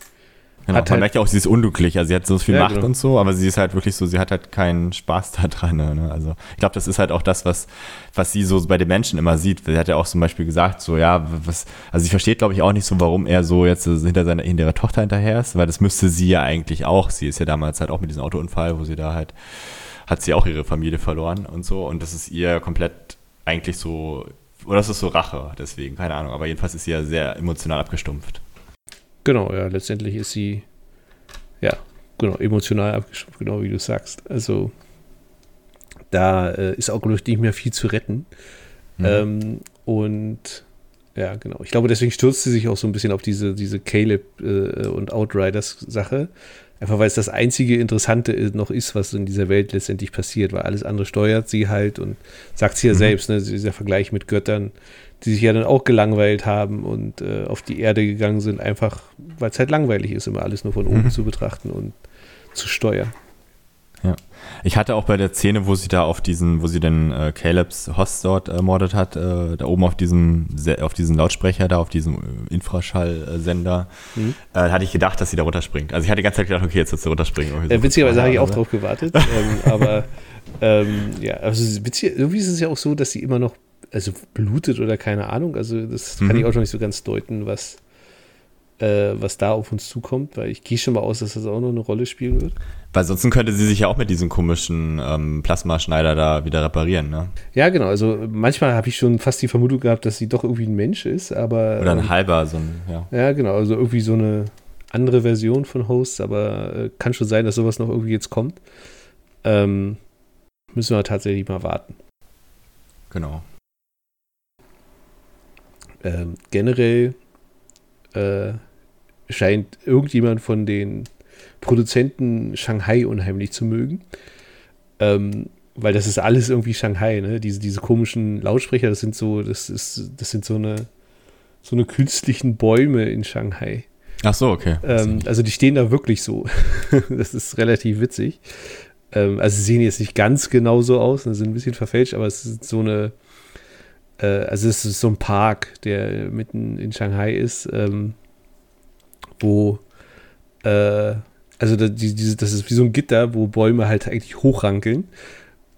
Speaker 2: Genau, man halt, merkt ja auch, sie ist unglücklich. Also sie hat so viel ja, Macht genau. und so, aber sie ist halt wirklich so, sie hat halt keinen Spaß daran. Ne? Also ich glaube, das ist halt auch das, was, was sie so bei den Menschen immer sieht. Sie hat ja auch zum Beispiel gesagt, so ja, was, also sie versteht, glaube ich, auch nicht so, warum er so jetzt hinter seiner hinter ihrer Tochter hinterher ist, weil das müsste sie ja eigentlich auch. Sie ist ja damals halt auch mit diesem Autounfall, wo sie da halt, hat sie auch ihre Familie verloren und so. Und das ist ihr komplett eigentlich so, oder das ist so Rache, deswegen, keine Ahnung. Aber jedenfalls ist sie ja sehr emotional abgestumpft.
Speaker 1: Genau, ja, letztendlich ist sie, ja, genau, emotional abgestumpft, genau wie du sagst. Also, Da äh, ist auch, glaube ich, nicht mehr viel zu retten. Mhm. Ähm, und ja, genau. Ich glaube, deswegen stürzt sie sich auch so ein bisschen auf diese, diese Caleb äh, und Outriders-Sache. Einfach weil es das einzige Interessante noch ist, was in dieser Welt letztendlich passiert, weil alles andere steuert sie halt und sagt sie ja mhm. selbst, ne, dieser Vergleich mit Göttern, die sich ja dann auch gelangweilt haben und äh, auf die Erde gegangen sind, einfach weil es halt langweilig ist, immer alles nur von oben mhm. zu betrachten und zu steuern.
Speaker 2: Ja. Ich hatte auch bei der Szene, wo sie da auf diesen, wo sie den äh, Calebs Host dort ermordet hat, äh, da oben auf diesem, auf diesen Lautsprecher da, auf diesem äh, Infraschallsender, mhm. äh, hatte ich gedacht, dass sie da runterspringt. Also ich hatte die ganze Zeit gedacht, okay, jetzt wird sie runterspringen.
Speaker 1: Äh, witzigerweise habe ich auch drauf gewartet, ähm, aber ähm, ja, also witzig, irgendwie ist es ja auch so, dass sie immer noch, also blutet oder keine Ahnung, also das kann mhm. ich auch noch nicht so ganz deuten, was äh, was da auf uns zukommt, weil ich gehe schon mal aus, dass das auch noch eine Rolle spielen wird.
Speaker 2: Weil sonst könnte sie sich ja auch mit diesem komischen ähm, Plasmaschneider da wieder reparieren, ne?
Speaker 1: Ja, genau. Also manchmal habe ich schon fast die Vermutung gehabt, dass sie doch irgendwie ein Mensch ist, aber.
Speaker 2: Oder ein ähm, halber, so ein, ja.
Speaker 1: Ja, genau. Also irgendwie so eine andere Version von Hosts, aber äh, kann schon sein, dass sowas noch irgendwie jetzt kommt. Ähm, müssen wir tatsächlich mal warten.
Speaker 2: Genau.
Speaker 1: Ähm, generell äh, scheint irgendjemand von den Produzenten Shanghai unheimlich zu mögen. Ähm, weil das ist alles irgendwie Shanghai, ne? Diese, diese komischen Lautsprecher, das sind so, das ist, das sind so eine, so eine künstlichen Bäume in Shanghai.
Speaker 2: Ach so, okay.
Speaker 1: Ähm, also die stehen da wirklich so. das ist relativ witzig. Ähm, also sie sehen jetzt nicht ganz genau so aus, ne? sind ein bisschen verfälscht, aber es ist so eine, äh, also es ist so ein Park, der mitten in Shanghai ist, ähm, wo äh, also das, die, das ist wie so ein Gitter, wo Bäume halt eigentlich hochrankeln.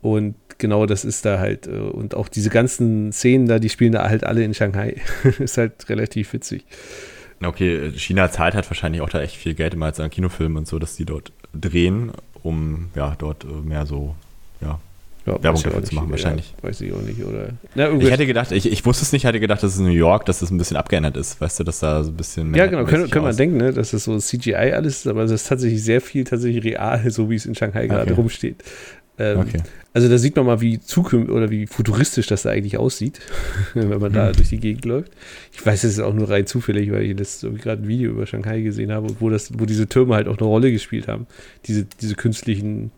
Speaker 1: Und genau das ist da halt. Äh, und auch diese ganzen Szenen da, die spielen da halt alle in Shanghai. ist halt relativ witzig.
Speaker 2: Okay, China zahlt halt wahrscheinlich auch da echt viel Geld immer als an Kinofilmen und so, dass die dort drehen, um ja dort äh, mehr so ja, Werbung dafür zu machen, wahrscheinlich.
Speaker 1: Ja, weiß ich auch nicht, oder?
Speaker 2: Na, ich hätte gedacht, ich, ich wusste es nicht, hatte gedacht, dass es in New York, dass es ein bisschen abgeändert ist. Weißt du, dass da so ein bisschen
Speaker 1: mehr. Ja, genau, können, können wir denken, ne, dass das so CGI alles ist, aber es ist tatsächlich sehr viel tatsächlich real, so wie es in Shanghai gerade okay. rumsteht. Ähm, okay. Also da sieht man mal, wie zukünftig oder wie futuristisch das da eigentlich aussieht, wenn man da durch die Gegend läuft. Ich weiß es ist auch nur rein zufällig, weil ich das gerade ein Video über Shanghai gesehen habe, wo, das, wo diese Türme halt auch eine Rolle gespielt haben. Diese, diese künstlichen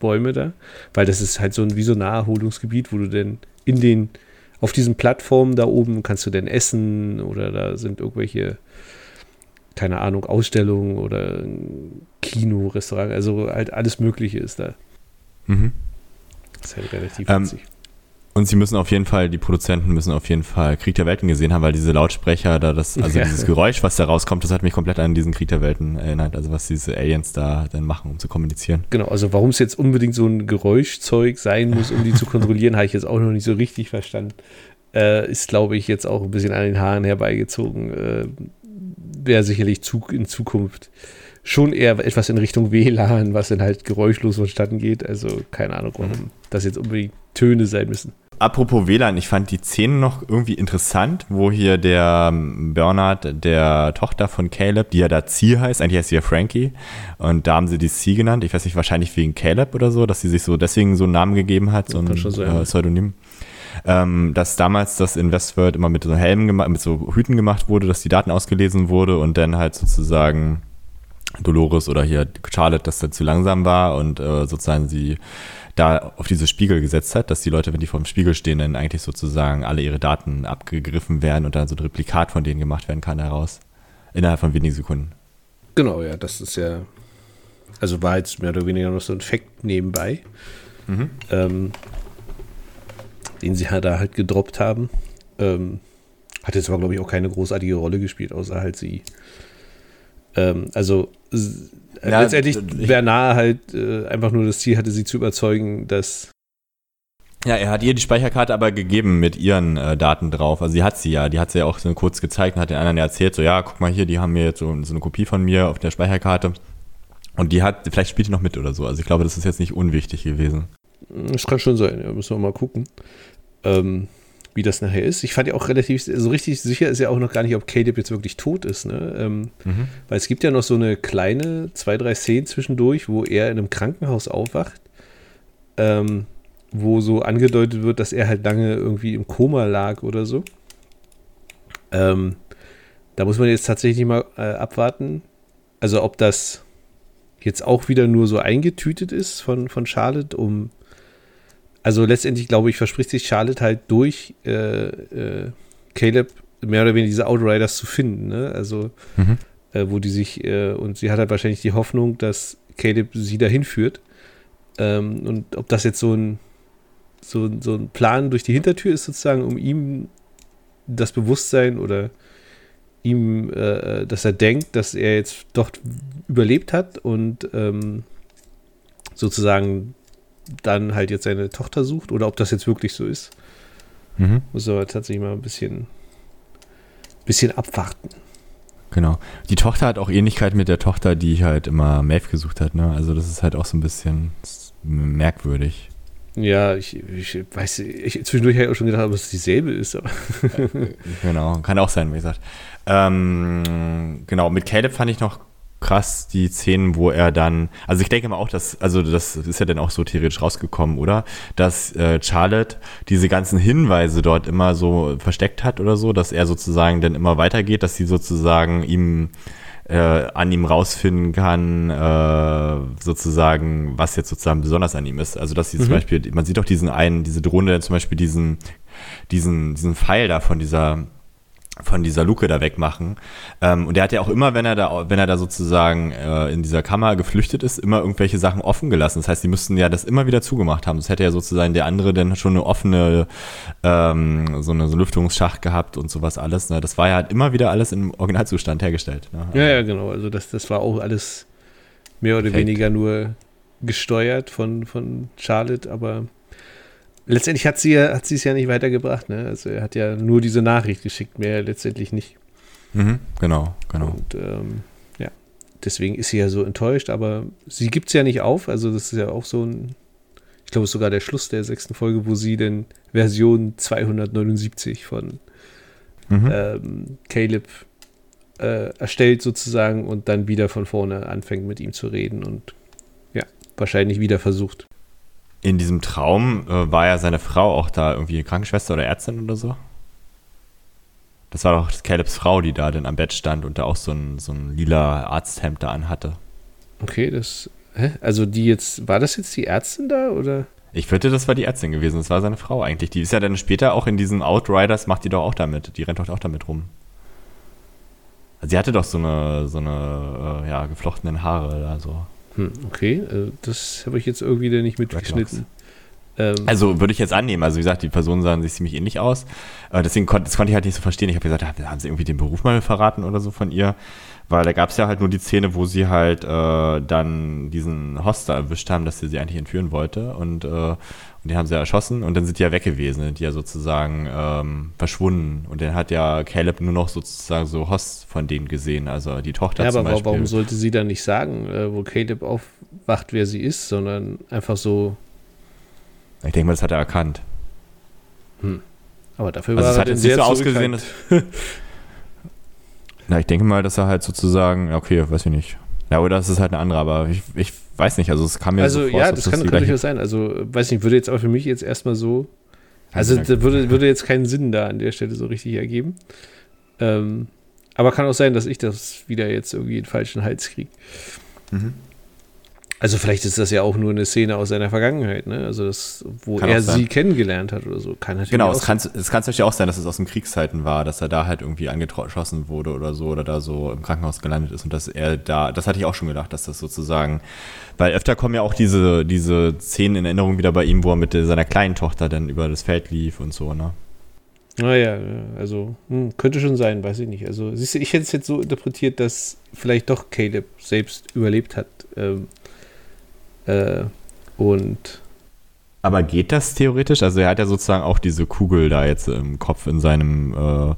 Speaker 1: Bäume da, weil das ist halt so ein wie so ein Naherholungsgebiet, wo du denn in den auf diesen Plattformen da oben kannst du denn essen oder da sind irgendwelche keine Ahnung Ausstellungen oder Kino, Restaurant, also halt alles Mögliche ist da.
Speaker 2: Mhm. Das ist halt relativ ähm, witzig. Und sie müssen auf jeden Fall, die Produzenten müssen auf jeden Fall Krieg der Welten gesehen haben, weil diese Lautsprecher da, das, also ja. dieses Geräusch, was da rauskommt, das hat mich komplett an diesen Krieg der Welten erinnert, also was diese Aliens da dann machen, um zu kommunizieren.
Speaker 1: Genau, also warum es jetzt unbedingt so ein Geräuschzeug sein muss, um die zu kontrollieren, habe ich jetzt auch noch nicht so richtig verstanden. Äh, ist, glaube ich, jetzt auch ein bisschen an den Haaren herbeigezogen. Äh, Wäre sicherlich Zug in Zukunft schon eher etwas in Richtung WLAN, was dann halt geräuschlos vonstatten geht. Also keine Ahnung, warum mhm. das jetzt unbedingt Töne sein müssen.
Speaker 2: Apropos WLAN, ich fand die Szene noch irgendwie interessant, wo hier der ähm, Bernard, der Tochter von Caleb, die ja da C heißt, eigentlich heißt sie ja Frankie, und da haben sie die C genannt. Ich weiß nicht, wahrscheinlich wegen Caleb oder so, dass sie sich so deswegen so einen Namen gegeben hat, so ein äh, Pseudonym. Ähm, dass damals das in Westworld immer mit so Helmen gemacht, mit so Hüten gemacht wurde, dass die Daten ausgelesen wurde und dann halt sozusagen Dolores oder hier Charlotte, dass er zu langsam war und äh, sozusagen sie da auf diese Spiegel gesetzt hat, dass die Leute, wenn die vor dem Spiegel stehen, dann eigentlich sozusagen alle ihre Daten abgegriffen werden und dann so ein Replikat von denen gemacht werden kann daraus. Innerhalb von wenigen Sekunden.
Speaker 1: Genau, ja, das ist ja, also war jetzt mehr oder weniger noch so ein Fakt nebenbei, mhm. ähm, den sie halt da halt gedroppt haben. Ähm, hat jetzt aber, glaube ich, auch keine großartige Rolle gespielt, außer halt sie. Ähm, also ja, letztendlich Bernard halt äh, einfach nur das Ziel hatte, sie zu überzeugen, dass.
Speaker 2: Ja, er hat ihr die Speicherkarte aber gegeben mit ihren äh, Daten drauf. Also sie hat sie ja, die hat sie ja auch so kurz gezeigt und hat den anderen ja erzählt, so ja, guck mal hier, die haben mir jetzt so, so eine Kopie von mir auf der Speicherkarte. Und die hat, vielleicht spielt die noch mit oder so. Also ich glaube, das ist jetzt nicht unwichtig gewesen.
Speaker 1: Das kann schon sein, ja, müssen wir mal gucken. Ähm, wie das nachher ist. Ich fand ja auch relativ, so richtig sicher ist ja auch noch gar nicht, ob Caleb jetzt wirklich tot ist. Ne? Ähm, mhm. Weil es gibt ja noch so eine kleine, zwei, drei Szenen zwischendurch, wo er in einem Krankenhaus aufwacht. Ähm, wo so angedeutet wird, dass er halt lange irgendwie im Koma lag oder so. Ähm, da muss man jetzt tatsächlich mal äh, abwarten. Also ob das jetzt auch wieder nur so eingetütet ist von, von Charlotte, um also letztendlich glaube ich, verspricht sich Charlotte halt durch äh, äh, Caleb mehr oder weniger diese Outriders zu finden. Ne? Also, mhm. äh, wo die sich, äh, und sie hat halt wahrscheinlich die Hoffnung, dass Caleb sie dahin führt. Ähm, und ob das jetzt so ein, so, so ein Plan durch die Hintertür ist, sozusagen, um ihm das Bewusstsein oder ihm, äh, dass er denkt, dass er jetzt doch überlebt hat und ähm, sozusagen dann halt jetzt seine Tochter sucht oder ob das jetzt wirklich so ist. Mhm. Muss aber tatsächlich mal ein bisschen, bisschen abwarten.
Speaker 2: Genau. Die Tochter hat auch Ähnlichkeit mit der Tochter, die halt immer Maeve gesucht hat. Ne? Also das ist halt auch so ein bisschen merkwürdig.
Speaker 1: Ja, ich, ich weiß, ich zwischendurch habe ich auch schon gedacht, ob es dieselbe ist. Aber
Speaker 2: genau, kann auch sein, wie gesagt. Ähm, genau, mit Caleb fand ich noch krass die Szenen, wo er dann, also ich denke mal auch, dass, also das ist ja dann auch so theoretisch rausgekommen, oder? Dass äh, Charlotte diese ganzen Hinweise dort immer so versteckt hat oder so, dass er sozusagen dann immer weitergeht, dass sie sozusagen ihm äh, an ihm rausfinden kann, äh, sozusagen, was jetzt sozusagen besonders an ihm ist. Also dass sie mhm. zum Beispiel, man sieht doch diesen einen, diese Drohne, zum Beispiel diesen, diesen, diesen Pfeil da von dieser von dieser Luke da wegmachen. Ähm, und er hat ja auch immer, wenn er da, wenn er da sozusagen äh, in dieser Kammer geflüchtet ist, immer irgendwelche Sachen offen gelassen. Das heißt, die müssten ja das immer wieder zugemacht haben. Das hätte ja sozusagen der andere dann schon eine offene, ähm, so eine so Lüftungsschacht gehabt und sowas alles. Ne? Das war ja halt immer wieder alles im Originalzustand hergestellt. Ne?
Speaker 1: Ja, ja, genau. Also das, das war auch alles mehr oder Perfekt. weniger nur gesteuert von, von Charlotte, aber letztendlich hat sie, hat sie es ja nicht weitergebracht. Ne? Also er hat ja nur diese Nachricht geschickt, mehr letztendlich nicht.
Speaker 2: Mhm, genau, genau.
Speaker 1: Und ähm, ja, deswegen ist sie ja so enttäuscht, aber sie gibt es ja nicht auf. Also das ist ja auch so ein, ich glaube, es ist sogar der Schluss der sechsten Folge, wo sie denn Version 279 von mhm. ähm, Caleb äh, erstellt sozusagen und dann wieder von vorne anfängt mit ihm zu reden und ja, wahrscheinlich wieder versucht
Speaker 2: in diesem Traum äh, war ja seine Frau auch da irgendwie Krankenschwester oder Ärztin oder so. Das war doch Calebs Frau, die da dann am Bett stand und da auch so ein, so ein lila Arzthemd da anhatte.
Speaker 1: Okay, das. Hä? Also die jetzt, war das jetzt die Ärztin da oder?
Speaker 2: Ich würde, das war die Ärztin gewesen. Das war seine Frau eigentlich. Die ist ja dann später auch in diesen Outriders, macht die doch auch damit. Die rennt doch auch damit rum. Also sie hatte doch so eine, so eine, äh, ja, geflochtenen Haare da so.
Speaker 1: Hm, okay, äh, das habe ich jetzt irgendwie nicht mitgeschnitten.
Speaker 2: Ähm, also würde ich jetzt annehmen. Also wie gesagt, die Personen sahen sich ziemlich ähnlich aus. Äh, deswegen kon das konnte ich halt nicht so verstehen. Ich habe gesagt, haben sie irgendwie den Beruf mal verraten oder so von ihr? Weil da gab es ja halt nur die Szene, wo sie halt äh, dann diesen Hoster erwischt haben, dass sie sie eigentlich entführen wollte. Und äh, und den haben sie ja erschossen und dann sind die ja weg gewesen, sind die ja sozusagen ähm, verschwunden. Und dann hat ja Caleb nur noch sozusagen so Host von denen gesehen, also die Tochter
Speaker 1: ja, zum aber Beispiel. warum sollte sie dann nicht sagen, äh, wo Caleb aufwacht, wer sie ist, sondern einfach so.
Speaker 2: Ich denke mal, das hat er erkannt.
Speaker 1: Hm. Aber dafür
Speaker 2: also
Speaker 1: war
Speaker 2: es hat jetzt nicht so ausgesehen, dass, Na, ich denke mal, dass er halt sozusagen, okay, weiß ich nicht. Ja, oder es ist halt eine andere, aber ich, ich weiß nicht, also es kam mir
Speaker 1: also, so vor, ja, das, das kann, kann durchaus sein. Also, weiß nicht, würde jetzt aber für mich jetzt erstmal so, also da würde, würde jetzt keinen Sinn da an der Stelle so richtig ergeben. Ähm, aber kann auch sein, dass ich das wieder jetzt irgendwie in den falschen Hals kriege. Mhm. Also vielleicht ist das ja auch nur eine Szene aus seiner Vergangenheit, ne? Also das, wo kann er sie kennengelernt hat oder so. Kann
Speaker 2: natürlich genau, es kann es kann natürlich auch sein, dass es aus den Kriegszeiten war, dass er da halt irgendwie angeschossen wurde oder so oder da so im Krankenhaus gelandet ist und dass er da, das hatte ich auch schon gedacht, dass das sozusagen, weil öfter kommen ja auch diese diese Szenen in Erinnerung wieder bei ihm, wo er mit seiner kleinen Tochter dann über das Feld lief und so, ne?
Speaker 1: Naja, also hm, könnte schon sein, weiß ich nicht. Also siehst du, ich hätte es jetzt so interpretiert, dass vielleicht doch Caleb selbst überlebt hat. Ähm, äh, und
Speaker 2: aber geht das theoretisch? Also er hat ja sozusagen auch diese Kugel da jetzt im Kopf in seinem äh,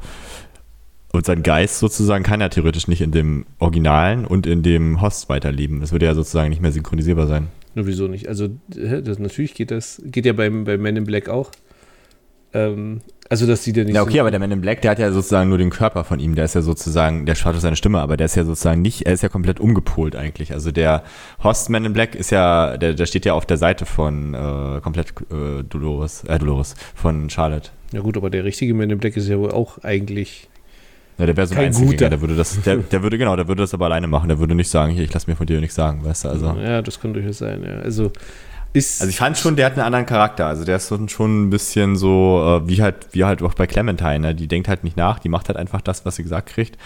Speaker 2: und sein Geist sozusagen kann ja theoretisch nicht in dem Originalen und in dem Host weiterleben. Das würde ja sozusagen nicht mehr synchronisierbar sein.
Speaker 1: Nur wieso nicht? Also das, natürlich geht das, geht ja beim, bei Men in Black auch. Ähm, also, dass die dann
Speaker 2: nicht. Ja, okay, so aber der Man in Black, der hat ja sozusagen nur den Körper von ihm. Der ist ja sozusagen, der schaut auf seine Stimme, aber der ist ja sozusagen nicht, er ist ja komplett umgepolt eigentlich. Also der Host Man in Black ist ja, der, der steht ja auf der Seite von äh, komplett äh, Dolores, äh, Dolores, von Charlotte.
Speaker 1: Ja, gut, aber der richtige Man in Black ist ja wohl auch eigentlich.
Speaker 2: Ja, der wäre so ein Einzelgänger, der würde das, der, der würde, genau, der würde das aber alleine machen. Der würde nicht sagen, hier, ich lass mir von dir nichts sagen, weißt du, also.
Speaker 1: Ja, das könnte durchaus sein, ja. Also,
Speaker 2: ist also ich fand schon, der hat einen anderen Charakter. Also der ist schon ein bisschen so, äh, wie halt, wie halt auch bei Clementine. Ne? Die denkt halt nicht nach, die macht halt einfach das, was sie gesagt kriegt.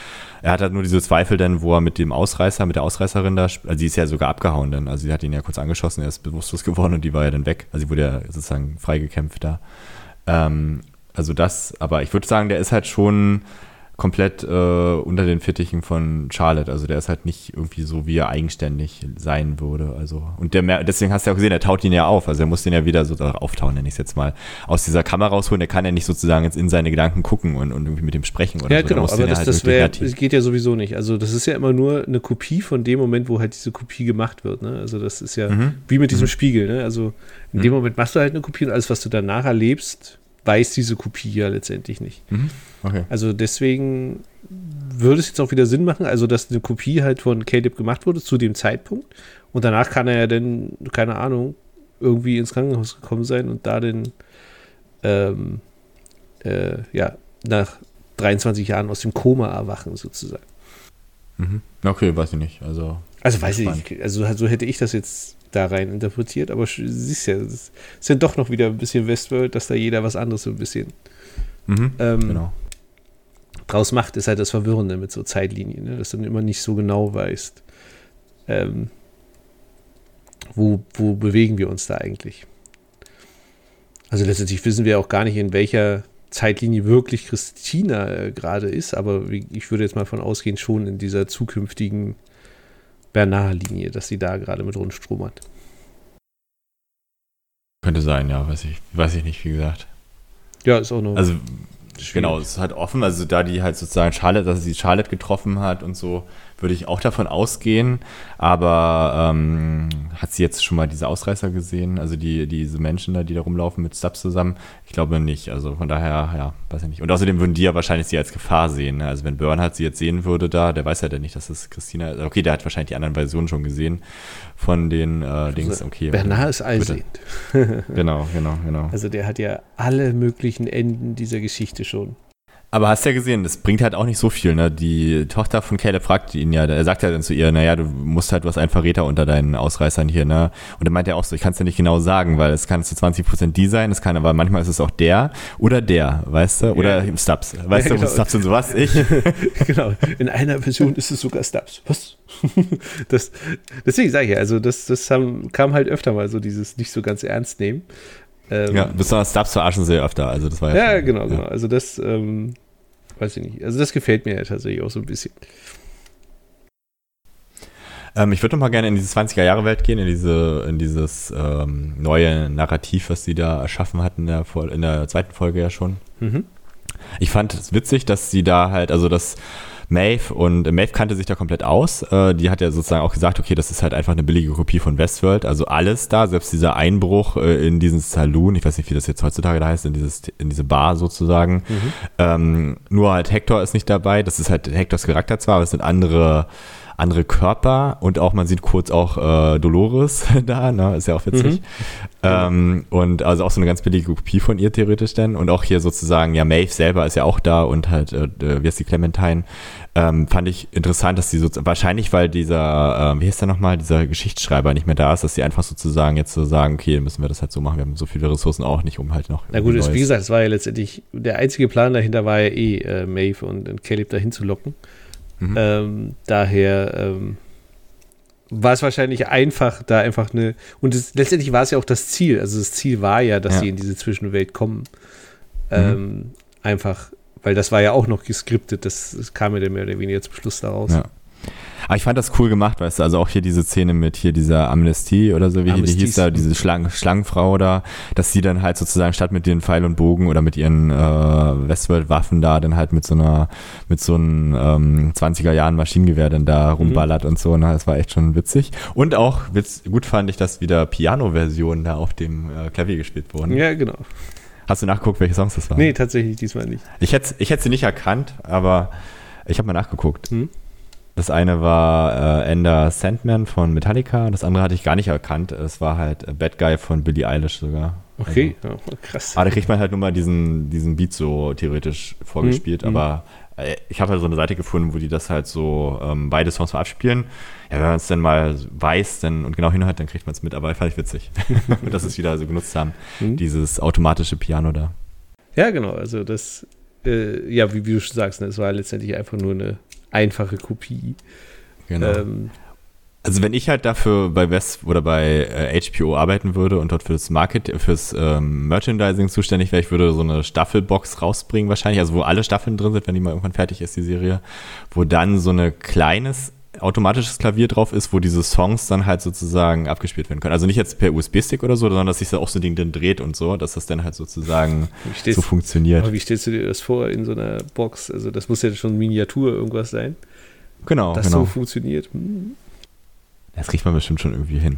Speaker 2: Er hat halt nur diese Zweifel dann, wo er mit dem Ausreißer, mit der Ausreißerin da, also sie ist ja sogar abgehauen dann. Also sie hat ihn ja kurz angeschossen, er ist bewusstlos geworden und die war ja dann weg. Also sie wurde ja sozusagen freigekämpft da. Ähm, also das, aber ich würde sagen, der ist halt schon komplett äh, unter den Fittichen von Charlotte. Also der ist halt nicht irgendwie so, wie er eigenständig sein würde. Also und der deswegen hast du ja auch gesehen, er taut ihn ja auf. Also er muss den ja wieder so auftauen, nenne ich es jetzt mal, aus dieser Kamera rausholen. Der kann ja nicht sozusagen jetzt in seine Gedanken gucken und, und irgendwie mit ihm sprechen oder
Speaker 1: ja,
Speaker 2: so.
Speaker 1: genau. Aber das, halt das wär, geht ja sowieso nicht. Also das ist ja immer nur eine Kopie von dem Moment, wo halt diese Kopie gemacht wird. Ne? Also das ist ja mhm. wie mit diesem mhm. Spiegel. Ne? Also in mhm. dem Moment machst du halt eine Kopie und alles, was du danach erlebst, weiß diese Kopie ja letztendlich nicht. Mhm. Okay. Also deswegen würde es jetzt auch wieder Sinn machen, also dass eine Kopie halt von Caleb gemacht wurde zu dem Zeitpunkt und danach kann er ja dann, keine Ahnung, irgendwie ins Krankenhaus gekommen sein und da dann ähm, äh, ja, nach 23 Jahren aus dem Koma erwachen sozusagen.
Speaker 2: Mhm. Okay, weiß ich nicht. Also,
Speaker 1: also weiß ich nicht. Also so hätte ich das jetzt da rein interpretiert, aber siehst ja, es ist ja doch noch wieder ein bisschen Westworld, dass da jeder was anderes so ein bisschen mhm, ähm, genau. draus macht, ist halt das Verwirrende mit so Zeitlinien, ne? dass du dann immer nicht so genau weißt, ähm, wo, wo bewegen wir uns da eigentlich. Also letztendlich wissen wir auch gar nicht, in welcher Zeitlinie wirklich Christina äh, gerade ist, aber ich würde jetzt mal von ausgehen, schon in dieser zukünftigen Bernard-Linie, dass sie da gerade mit Rundstrom hat.
Speaker 2: Könnte sein, ja, weiß ich, weiß ich nicht, wie gesagt.
Speaker 1: Ja, ist auch noch.
Speaker 2: Also, schwierig. genau, es ist halt offen, also da die halt sozusagen Charlotte, dass sie Charlotte getroffen hat und so, würde ich auch davon ausgehen. Aber ähm, hat sie jetzt schon mal diese Ausreißer gesehen? Also die, diese Menschen da, die da rumlaufen mit Stubbs zusammen? Ich glaube nicht. Also von daher, ja, weiß ich nicht. Und außerdem würden die ja wahrscheinlich sie als Gefahr sehen. Ne? Also wenn Bernhard sie jetzt sehen würde da, der weiß ja dann nicht, dass es Christina ist. Okay, der hat wahrscheinlich die anderen Versionen schon gesehen von den äh, also Dings. Okay.
Speaker 1: Bernhard ist allsehend.
Speaker 2: genau, genau, genau.
Speaker 1: Also der hat ja alle möglichen Enden dieser Geschichte schon.
Speaker 2: Aber hast ja gesehen, das bringt halt auch nicht so viel, ne? Die Tochter von Caleb fragt ihn ja, er sagt ja dann zu ihr, naja, du musst halt was ein Verräter unter deinen Ausreißern hier, ne? Und dann meint er auch so, ich kann es ja nicht genau sagen, weil es kann zu 20% die sein, es kann aber manchmal ist es auch der oder der, weißt du? Oder ja. Stubbs. Weißt ja, du, genau. Stubbs und sowas? Ich.
Speaker 1: genau. In einer Version ist es sogar Stubbs. Was? das, deswegen sage ich ja, also das, das haben, kam halt öfter mal so dieses nicht so ganz ernst nehmen.
Speaker 2: Ähm, ja, besonders Stubbs verarschen sie öfter, also das war
Speaker 1: ja. Ja, schon, genau, ja. genau. Also das, ähm, weiß ich nicht. Also das gefällt mir ja tatsächlich auch so ein bisschen.
Speaker 2: Ähm, ich würde noch mal gerne in diese 20er-Jahre-Welt gehen, in, diese, in dieses ähm, neue Narrativ, was sie da erschaffen hatten in der, in der zweiten Folge ja schon. Mhm. Ich fand es witzig, dass sie da halt, also das Maeve und Maeve kannte sich da komplett aus. Äh, die hat ja sozusagen auch gesagt, okay, das ist halt einfach eine billige Kopie von Westworld. Also alles da, selbst dieser Einbruch äh, in diesen Saloon, ich weiß nicht, wie das jetzt heutzutage da heißt, in, dieses, in diese Bar sozusagen. Mhm. Ähm, nur halt Hector ist nicht dabei. Das ist halt Hectors Charakter zwar, aber es sind andere andere Körper und auch man sieht kurz auch äh, Dolores da, ne? ist ja auch witzig. Mhm. Ähm, und also auch so eine ganz billige Kopie von ihr theoretisch dann und auch hier sozusagen, ja, Maeve selber ist ja auch da und halt, äh, wie heißt die Clementine, ähm, fand ich interessant, dass sie so, wahrscheinlich, weil dieser, äh, wie heißt der nochmal, dieser Geschichtsschreiber nicht mehr da ist, dass sie einfach sozusagen jetzt so sagen, okay, müssen wir das halt so machen, wir haben so viele Ressourcen auch nicht, um halt noch.
Speaker 1: Na gut, ist, wie gesagt, es war ja letztendlich, der einzige Plan dahinter war ja eh, äh, Maeve und, und Caleb dahin zu locken. Mhm. Ähm, daher ähm, war es wahrscheinlich einfach, da einfach eine. Und es, letztendlich war es ja auch das Ziel. Also das Ziel war ja, dass ja. sie in diese Zwischenwelt kommen. Mhm. Ähm, einfach, weil das war ja auch noch geskriptet. Das, das kam ja dann mehr oder weniger zum Schluss daraus. Ja.
Speaker 2: Aber ich fand das cool gemacht, weißt du, also auch hier diese Szene mit hier dieser Amnestie oder so, wie Amnesties. die hieß da, diese Schlang, Schlangenfrau da, dass sie dann halt sozusagen statt mit den Pfeil und Bogen oder mit ihren äh, Westworld-Waffen da dann halt mit so einer, mit so einem ähm, 20er Jahren Maschinengewehr dann da mhm. rumballert mhm. und so, ne, das war echt schon witzig. Und auch witz, gut fand ich, dass wieder Piano-Versionen da auf dem äh, Klavier gespielt wurden.
Speaker 1: Ja, genau.
Speaker 2: Hast du nachgeguckt, welche Songs das waren?
Speaker 1: Nee, tatsächlich diesmal nicht.
Speaker 2: Ich hätte, ich sie nicht erkannt, aber ich habe mal nachgeguckt.
Speaker 1: Hm?
Speaker 2: Das eine war äh, Ender Sandman von Metallica, das andere hatte ich gar nicht erkannt. Es war halt Bad Guy von Billie Eilish sogar.
Speaker 1: Okay, also, ja, krass.
Speaker 2: Aber da kriegt man halt nur mal diesen, diesen Beat so theoretisch vorgespielt,
Speaker 1: Mhm.
Speaker 2: aber äh, ich habe halt so eine Seite gefunden, wo die das halt so ähm, beide Songs mal abspielen. Ja, wenn man es dann mal weiß dann, und genau hinhört, dann kriegt man es mit, aber fand ich witzig, dass sie es wieder so genutzt haben,
Speaker 1: Hm?
Speaker 2: dieses automatische Piano da.
Speaker 1: Ja, genau. Also das, äh, ja, wie, wie du schon sagst, ne, es war letztendlich einfach nur eine einfache Kopie.
Speaker 2: Genau.
Speaker 1: Ähm,
Speaker 2: Also wenn ich halt dafür bei West oder bei äh, HBO arbeiten würde und dort für das Market, fürs ähm, Merchandising zuständig wäre, ich würde so eine Staffelbox rausbringen wahrscheinlich, also wo alle Staffeln drin sind, wenn die mal irgendwann fertig ist, die Serie, wo dann so ein kleines automatisches Klavier drauf ist, wo diese Songs dann halt sozusagen abgespielt werden können. Also nicht jetzt per USB-Stick oder so, sondern dass sich da auch so ein Ding dann dreht und so, dass das dann halt sozusagen so funktioniert.
Speaker 1: aber wie stellst du dir das vor in so einer Box? Also das muss ja schon Miniatur irgendwas sein,
Speaker 2: Genau,
Speaker 1: das
Speaker 2: genau.
Speaker 1: so funktioniert. Hm.
Speaker 2: Das kriegt man bestimmt schon irgendwie hin.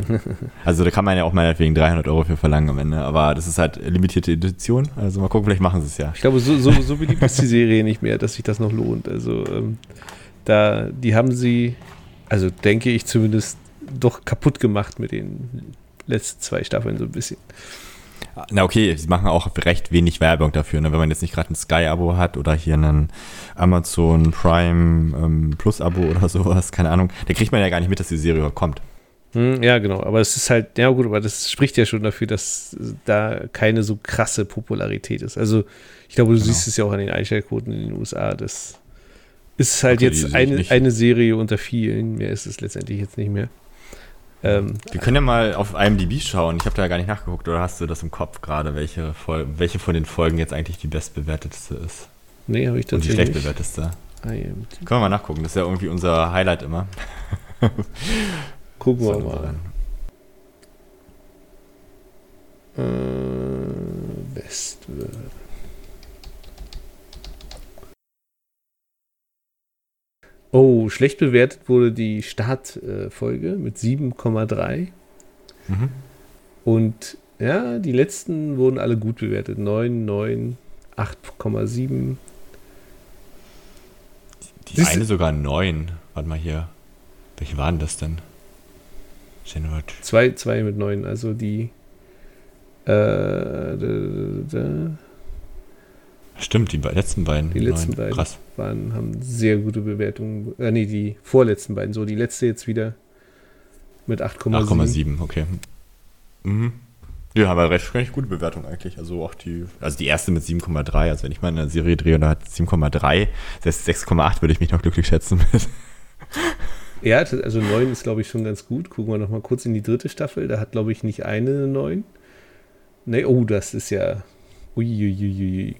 Speaker 2: Also da kann man ja auch meinetwegen 300 Euro für verlangen am Ende, aber das ist halt limitierte Edition. Also mal gucken, vielleicht machen sie es ja.
Speaker 1: Ich glaube, so, so, so beliebt ist die Serie nicht mehr, dass sich das noch lohnt. Also ähm, da, die haben sie, also denke ich zumindest, doch kaputt gemacht mit den letzten zwei Staffeln so ein bisschen.
Speaker 2: Na okay, sie machen auch recht wenig Werbung dafür, ne? wenn man jetzt nicht gerade ein Sky-Abo hat oder hier einen Amazon Prime ähm, Plus-Abo oder sowas, keine Ahnung. Da kriegt man ja gar nicht mit, dass die Serie kommt.
Speaker 1: Hm, ja, genau. Aber es ist halt, ja gut, aber das spricht ja schon dafür, dass da keine so krasse Popularität ist. Also ich glaube, du
Speaker 2: Genau.
Speaker 1: siehst es ja auch an den Einstellquoten in den USA. Das ist halt jetzt eine, eine Serie unter vielen. Mehr ist es letztendlich jetzt nicht mehr. Ähm,
Speaker 2: Wir können ja mal auf IMDb schauen. Ich habe da ja gar nicht nachgeguckt, oder hast du das im Kopf gerade, welche, welche von den Folgen jetzt eigentlich die bestbewertetste ist?
Speaker 1: nee, habe ich
Speaker 2: Und die
Speaker 1: tatsächlich
Speaker 2: schlecht bewertetste?
Speaker 1: IMDb.
Speaker 2: Können wir mal nachgucken, das ist ja irgendwie unser Highlight immer.
Speaker 1: Gucken wir mal. Äh, Best. Oh, schlecht bewertet wurde die Startfolge mit 7,3.
Speaker 2: Mhm.
Speaker 1: Und ja, die letzten wurden alle gut bewertet. 9, 9, 8,7.
Speaker 2: Die
Speaker 1: Siehst
Speaker 2: eine sogar neun. Warte mal hier. Welche waren das denn?
Speaker 1: Zwei, zwei mit 9. Also die. Äh, da, da, da,
Speaker 2: Stimmt, die letzten beiden.
Speaker 1: Die letzten
Speaker 2: neun.
Speaker 1: beiden.
Speaker 2: Krass.
Speaker 1: Waren, haben sehr gute Bewertungen. Äh, nee, die vorletzten beiden. So, die letzte jetzt wieder mit 8,7.
Speaker 2: 8,7, okay. Mhm. Ja, aber recht, recht gute Bewertung eigentlich. Also auch die, also die erste mit 7,3. Also wenn ich mal eine Serie drehe und da hat 7,3, selbst 6,8 würde ich mich noch glücklich schätzen.
Speaker 1: Ja, also 9 ist, glaube ich, schon ganz gut. Gucken wir noch mal kurz in die dritte Staffel. Da hat, glaube ich, nicht eine eine 9. Nee, oh, das ist ja. Uiuiui.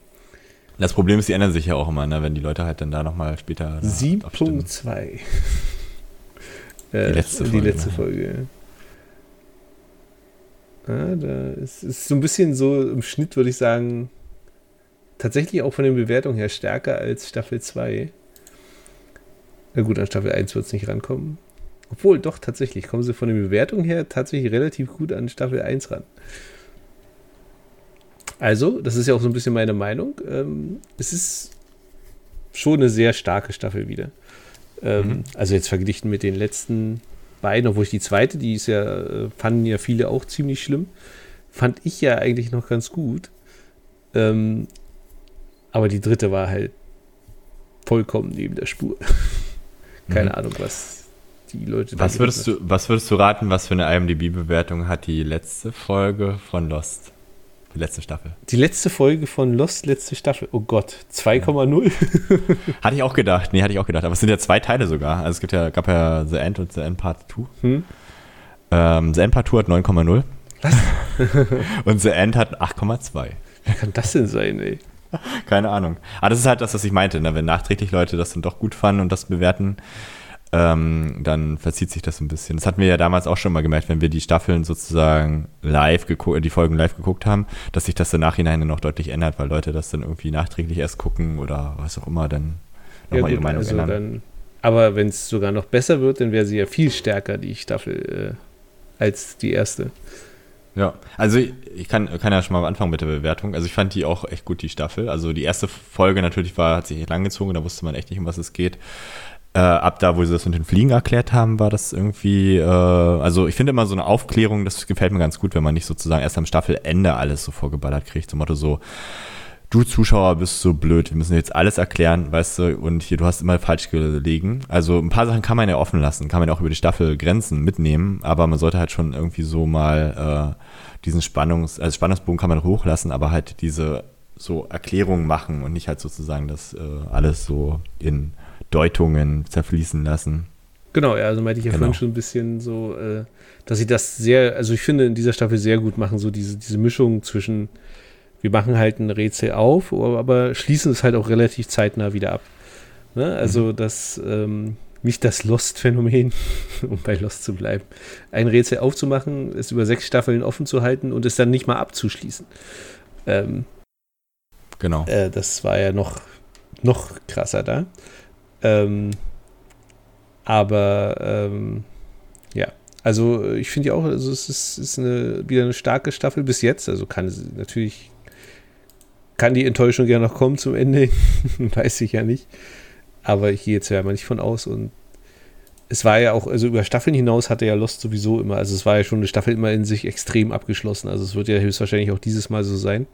Speaker 2: Das Problem ist, die ändern sich ja auch immer, ne, wenn die Leute halt dann da nochmal später. da abstimmen.
Speaker 1: 7.2. Äh,
Speaker 2: letzte
Speaker 1: Die
Speaker 2: Folge,
Speaker 1: letzte
Speaker 2: ne?
Speaker 1: Folge. Ja, da ist, ist so ein bisschen so im Schnitt, würde ich sagen, tatsächlich auch von den Bewertungen her stärker als Staffel 2. Na gut, an Staffel 1 wird es nicht rankommen. Obwohl, doch, tatsächlich kommen sie von den Bewertungen her tatsächlich relativ gut an Staffel 1 ran. Also, das ist ja auch so ein bisschen meine Meinung. Ähm, es ist schon eine sehr starke Staffel wieder. Ähm,
Speaker 2: Mhm.
Speaker 1: Also jetzt verglichen mit den letzten beiden, obwohl ich die zweite, die ist ja, fanden ja viele auch ziemlich schlimm, fand ich ja eigentlich noch ganz gut. Ähm, aber die dritte war halt vollkommen neben der Spur. Keine
Speaker 2: Mhm.
Speaker 1: Ahnung, was die Leute da
Speaker 2: Was würdest, du, was würdest du raten, was für eine IMDb-Bewertung hat die letzte Folge von Lost? Die letzte Staffel.
Speaker 1: Die letzte Folge von Lost, letzte Staffel. Oh Gott, 2,0.
Speaker 2: Hatte ich auch gedacht. Nee, hatte ich auch gedacht. Aber es sind ja zwei Teile sogar. Also es gibt ja, gab ja The End und The End Part 2.
Speaker 1: Hm?
Speaker 2: Ähm, The End Part 2 hat 9,0.
Speaker 1: Was?
Speaker 2: und The End hat 8,2.
Speaker 1: Wie kann das denn sein, ey?
Speaker 2: Keine Ahnung. Aber das ist halt das, was ich meinte. Ne? Wenn nachträglich Leute das dann doch gut fanden und das bewerten, ähm, dann verzieht sich das ein bisschen. Das hatten wir ja damals auch schon mal gemerkt, wenn wir die Staffeln sozusagen live geguckt, die Folgen live geguckt haben, dass sich das im Nachhinein noch deutlich ändert, weil Leute das dann irgendwie nachträglich erst gucken oder was auch immer dann nochmal ihre Meinung ändern.
Speaker 1: also dann, aber wenn es sogar noch besser wird, dann wäre sie ja viel stärker, die Staffel, äh, als die erste.
Speaker 2: Ja, also ich, kann, kann ja schon mal anfangen mit der Bewertung. Also ich fand die auch echt gut, die Staffel. Also die erste Folge natürlich war, hat sich echt langgezogen, da wusste man echt nicht, um was es geht. Äh, ab da, wo sie das mit den Fliegen erklärt haben, war das irgendwie, äh, also ich finde immer so eine Aufklärung, das gefällt mir ganz gut, wenn man nicht sozusagen erst am Staffelende alles so vorgeballert kriegt. Zum Motto so, du Zuschauer bist so blöd, wir müssen jetzt alles erklären, weißt du, und hier, du hast immer falsch gelegen. Also ein paar Sachen kann man ja offen lassen, kann man ja auch über die Staffel Grenzen mitnehmen, aber man sollte halt schon irgendwie so mal äh, diesen Spannungs-, also Spannungsbogen kann man hochlassen, aber halt diese so Erklärungen machen und nicht halt sozusagen das äh, alles so in Deutungen zerfließen lassen.
Speaker 1: Genau, ja, also meinte ich ja genau. vorhin schon ein bisschen so, äh, dass sie das sehr, also ich finde in dieser Staffel sehr gut machen, so diese, diese Mischung zwischen wir machen halt ein Rätsel auf, aber schließen es halt auch relativ zeitnah wieder ab. Ne? Also mhm. das, ähm, nicht das Lost-Phänomen, um bei Lost zu bleiben, ein Rätsel aufzumachen, es über sechs Staffeln offen zu halten und es dann nicht mal abzuschließen. Ähm,
Speaker 2: genau.
Speaker 1: Äh, das war ja noch, noch krasser da. Ähm, aber ähm, ja, also ich finde ja auch, also es ist, ist eine, wieder eine starke Staffel bis jetzt. Also kann es natürlich kann die Enttäuschung ja noch kommen zum Ende, weiß ich ja nicht. Aber ich gehe jetzt ja mal nicht von aus und es war ja auch, also über Staffeln hinaus hatte ja Lost sowieso immer, also es war ja schon eine Staffel immer in sich extrem abgeschlossen. Also es wird ja höchstwahrscheinlich auch dieses Mal so sein,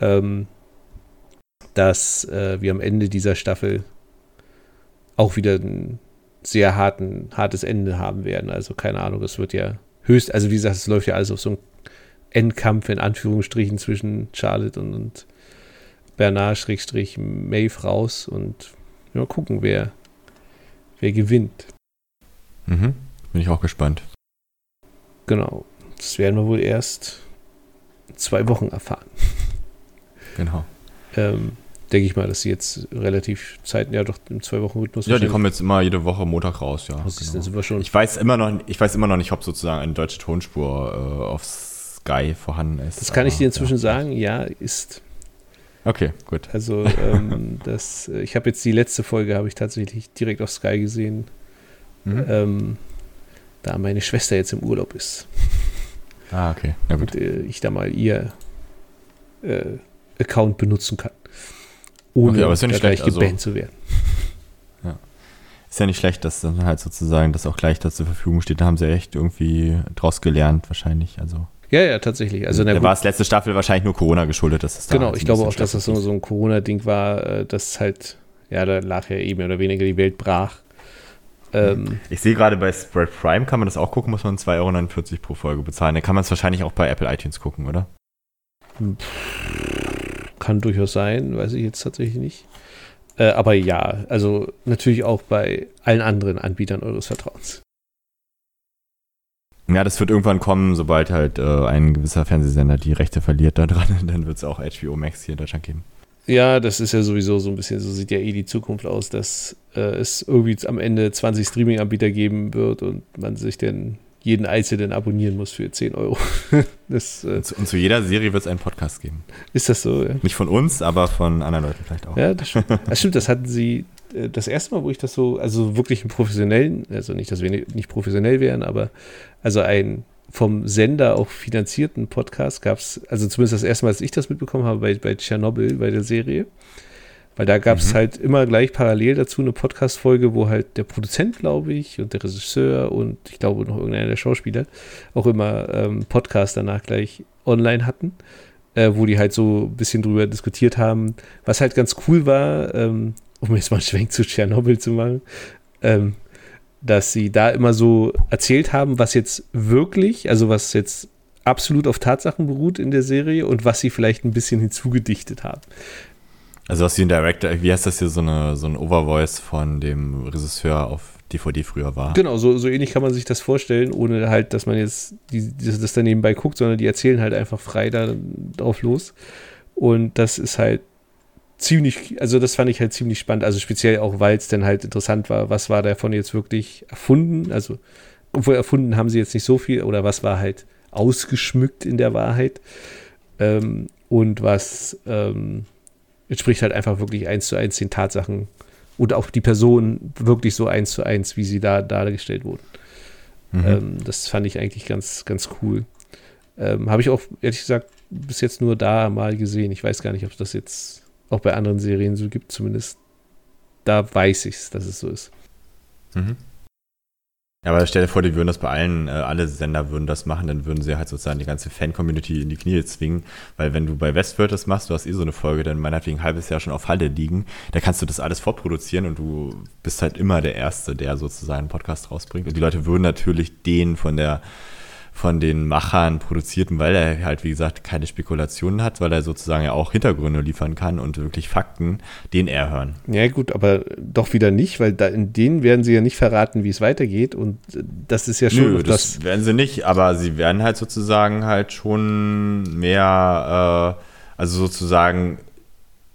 Speaker 1: ähm, dass äh, wir am Ende dieser Staffel auch wieder ein sehr harten, hartes Ende haben werden. Also keine Ahnung, es wird ja höchst, also wie gesagt, es läuft ja alles auf so einen Endkampf in Anführungsstrichen zwischen Charlotte und, und Bernard-Maeve raus und ja, gucken, wer, wer gewinnt.
Speaker 2: Mhm. Bin ich auch gespannt.
Speaker 1: Genau. Das werden wir wohl erst zwei Wochen erfahren.
Speaker 2: Genau.
Speaker 1: Ähm, denke ich mal, dass sie jetzt relativ Zeiten, ja doch im zwei Wochen Rhythmus.
Speaker 2: Ja, die kommen jetzt immer jede Woche Montag raus, ja.
Speaker 1: Genau. Schon
Speaker 2: ich weiß immer noch, ich weiß immer noch nicht, ob sozusagen eine deutsche Tonspur äh, auf Sky vorhanden ist.
Speaker 1: Das kann ich dir inzwischen ja. sagen, ja, ist.
Speaker 2: Okay, gut.
Speaker 1: Also ähm, das, äh, ich habe jetzt die letzte Folge, habe ich tatsächlich direkt auf Sky gesehen, mhm. ähm, da meine Schwester jetzt im Urlaub ist.
Speaker 2: Ah, okay.
Speaker 1: Ja, gut. Und äh, ich da mal ihr äh, Account benutzen kann. Ohne okay, aber ist ja nicht gleich schlecht, gebannt also, zu werden.
Speaker 2: Ja. Ist ja nicht schlecht, dass dann halt sozusagen das auch gleich da zur Verfügung steht. Da haben sie echt irgendwie draus gelernt, wahrscheinlich. Also.
Speaker 1: Ja, ja, tatsächlich. Also,
Speaker 2: da war es letzte Staffel wahrscheinlich nur Corona geschuldet. Dass es
Speaker 1: da genau, halt ich glaube auch, dass das so, so ein Corona-Ding war, äh, dass halt, ja, da lag ja eben oder weniger die Welt brach.
Speaker 2: Ähm, ich sehe gerade bei Spread Prime, kann man das auch gucken, muss man 2,49 Euro pro Folge bezahlen. Da kann man es wahrscheinlich auch bei Apple iTunes gucken, oder?
Speaker 1: Kann durchaus sein, weiß ich jetzt tatsächlich nicht. Äh, aber ja, also natürlich auch bei allen anderen Anbietern eures Vertrauens.
Speaker 2: Ja, das wird irgendwann kommen, sobald halt äh, ein gewisser Fernsehsender die Rechte verliert daran, dann wird es auch HBO Max hier in Deutschland geben.
Speaker 1: Ja, das ist ja sowieso so ein bisschen, so sieht ja eh die Zukunft aus, dass äh, es irgendwie am Ende 20 Streaming-Anbieter geben wird und man sich dann jeden einzelnen abonnieren muss für 10 Euro.
Speaker 2: das, äh, und, zu, und, zu, jeder Serie wird es einen Podcast geben.
Speaker 1: Ist das so? Ja?
Speaker 2: Nicht von uns, aber von anderen Leuten vielleicht auch.
Speaker 1: Ja, das stimmt. Das, stimmt, das hatten sie äh, das erste Mal, wo ich das so, also wirklich einen professionellen, also nicht, dass wir nicht professionell wären, aber also ein vom Sender auch finanzierten Podcast gab es, also zumindest das erste Mal, als ich das mitbekommen habe, bei, bei Tschernobyl, bei der Serie. Weil da gab es mhm. halt immer gleich parallel dazu eine Podcast-Folge, wo halt der Produzent, glaube ich, und der Regisseur und ich glaube noch irgendeiner der Schauspieler auch immer ähm, Podcast danach gleich online hatten, äh, wo die halt so ein bisschen drüber diskutiert haben. Was halt ganz cool war, ähm, um jetzt mal einen Schwenk zu Tschernobyl zu machen, ähm, dass sie da immer so erzählt haben, was jetzt wirklich, also was jetzt absolut auf Tatsachen beruht in der Serie und was sie vielleicht ein bisschen hinzugedichtet haben.
Speaker 2: Also was wie ein Director, wie heißt das hier, so, eine, so ein Overvoice von dem Regisseur auf DVD früher war.
Speaker 1: Genau, so, so ähnlich kann man sich das vorstellen, ohne halt, dass man jetzt die, das, das dann nebenbei guckt, sondern die erzählen halt einfach frei da drauf los. Und das ist halt ziemlich, also das fand ich halt ziemlich spannend, also speziell auch, weil es dann halt interessant war, was war davon jetzt wirklich erfunden, also obwohl erfunden haben sie jetzt nicht so viel, oder was war halt ausgeschmückt in der Wahrheit ähm, und was ähm, entspricht halt einfach wirklich eins zu eins den Tatsachen und auch die Person wirklich so eins zu eins, wie sie da dargestellt wurden. Mhm. Ähm, das fand ich eigentlich ganz, ganz cool. Ähm, Habe ich auch, ehrlich gesagt, bis jetzt nur da mal gesehen. Ich weiß gar nicht, ob das jetzt auch bei anderen Serien so gibt, zumindest da weiß ich es, dass es so ist.
Speaker 2: Mhm. Ja, aber stell dir vor, die würden das bei allen, äh, alle Sender würden das machen, dann würden sie halt sozusagen die ganze Fan-Community in die Knie zwingen, weil wenn du bei Westworld das machst, du hast eh so eine Folge, dann meinetwegen ein halbes Jahr schon auf Halle liegen, da kannst du das alles vorproduzieren und du bist halt immer der Erste, der sozusagen einen Podcast rausbringt. Und die Leute würden natürlich den von der von den Machern produzierten, weil er halt, wie gesagt, keine Spekulationen hat, weil er sozusagen ja auch Hintergründe liefern kann und wirklich Fakten, den er hören.
Speaker 1: Ja, gut, aber doch wieder nicht, weil da in denen werden sie ja nicht verraten, wie es weitergeht und das ist ja schon. Nö,
Speaker 2: das, das werden sie nicht, aber sie werden halt sozusagen halt schon mehr, äh, also sozusagen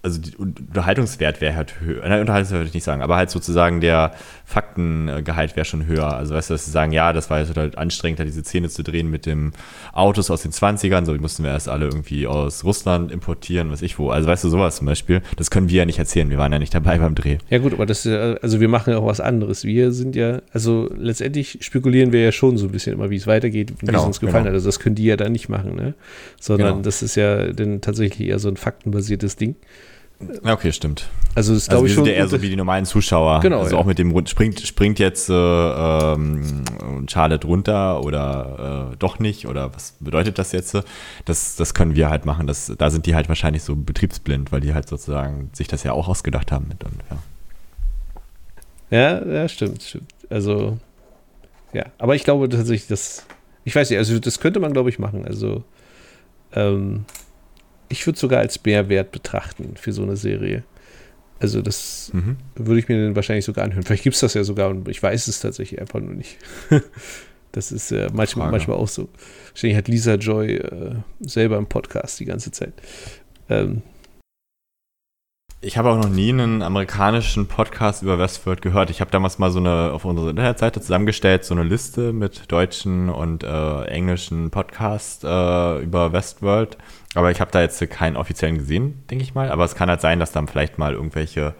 Speaker 2: also der Unterhaltungswert wäre halt höher. Nein, Unterhaltungswert würde ich nicht sagen, aber halt sozusagen der Faktengehalt wäre schon höher. Also weißt du, dass sie sagen, ja, das war jetzt halt anstrengend, diese Szene zu drehen mit dem Autos aus den 20ern, so die mussten wir erst alle irgendwie aus Russland importieren, was ich wo. Also weißt du, sowas zum Beispiel, das können wir ja nicht erzählen, wir waren ja nicht dabei beim Dreh.
Speaker 1: Ja gut, aber das, also wir machen ja auch was anderes. Wir sind ja, also letztendlich spekulieren wir ja schon so ein bisschen immer, wie es weitergeht, wie genau, es uns gefallen genau. hat. Also das können die ja dann nicht machen, ne? Sondern genau. das ist ja dann tatsächlich eher so ein faktenbasiertes Ding.
Speaker 2: Ja, okay, stimmt.
Speaker 1: Also, das also wir
Speaker 2: ich sind ja eher so wie die normalen Zuschauer.
Speaker 1: Genau.
Speaker 2: Also
Speaker 1: ja.
Speaker 2: auch mit dem springt, springt jetzt äh, ähm, Charlotte runter oder äh, doch nicht oder was bedeutet das jetzt? Das, das können wir halt machen. Das, da sind die halt wahrscheinlich so betriebsblind, weil die halt sozusagen sich das ja auch ausgedacht haben. Mit und,
Speaker 1: ja. ja, ja, stimmt, stimmt. Also, ja, aber ich glaube tatsächlich, dass, ich weiß nicht, also das könnte man, glaube ich, machen. Also, ähm, ich würde sogar als Mehrwert betrachten für so eine Serie. Also das mhm. würde ich mir dann wahrscheinlich sogar anhören. Vielleicht gibt es das ja sogar und ich weiß es tatsächlich einfach nur nicht. das ist äh, manchmal, manchmal auch so. Wahrscheinlich hat Lisa Joy äh, selber im Podcast die ganze Zeit. Ähm,
Speaker 2: ich habe auch noch nie einen amerikanischen Podcast über Westworld gehört. Ich habe damals mal so eine auf unserer Internetseite zusammengestellt, so eine Liste mit deutschen und äh, englischen Podcasts äh, über Westworld. Aber ich habe da jetzt keinen offiziellen gesehen, denke ich mal. Aber es kann halt sein, dass dann vielleicht mal irgendwelche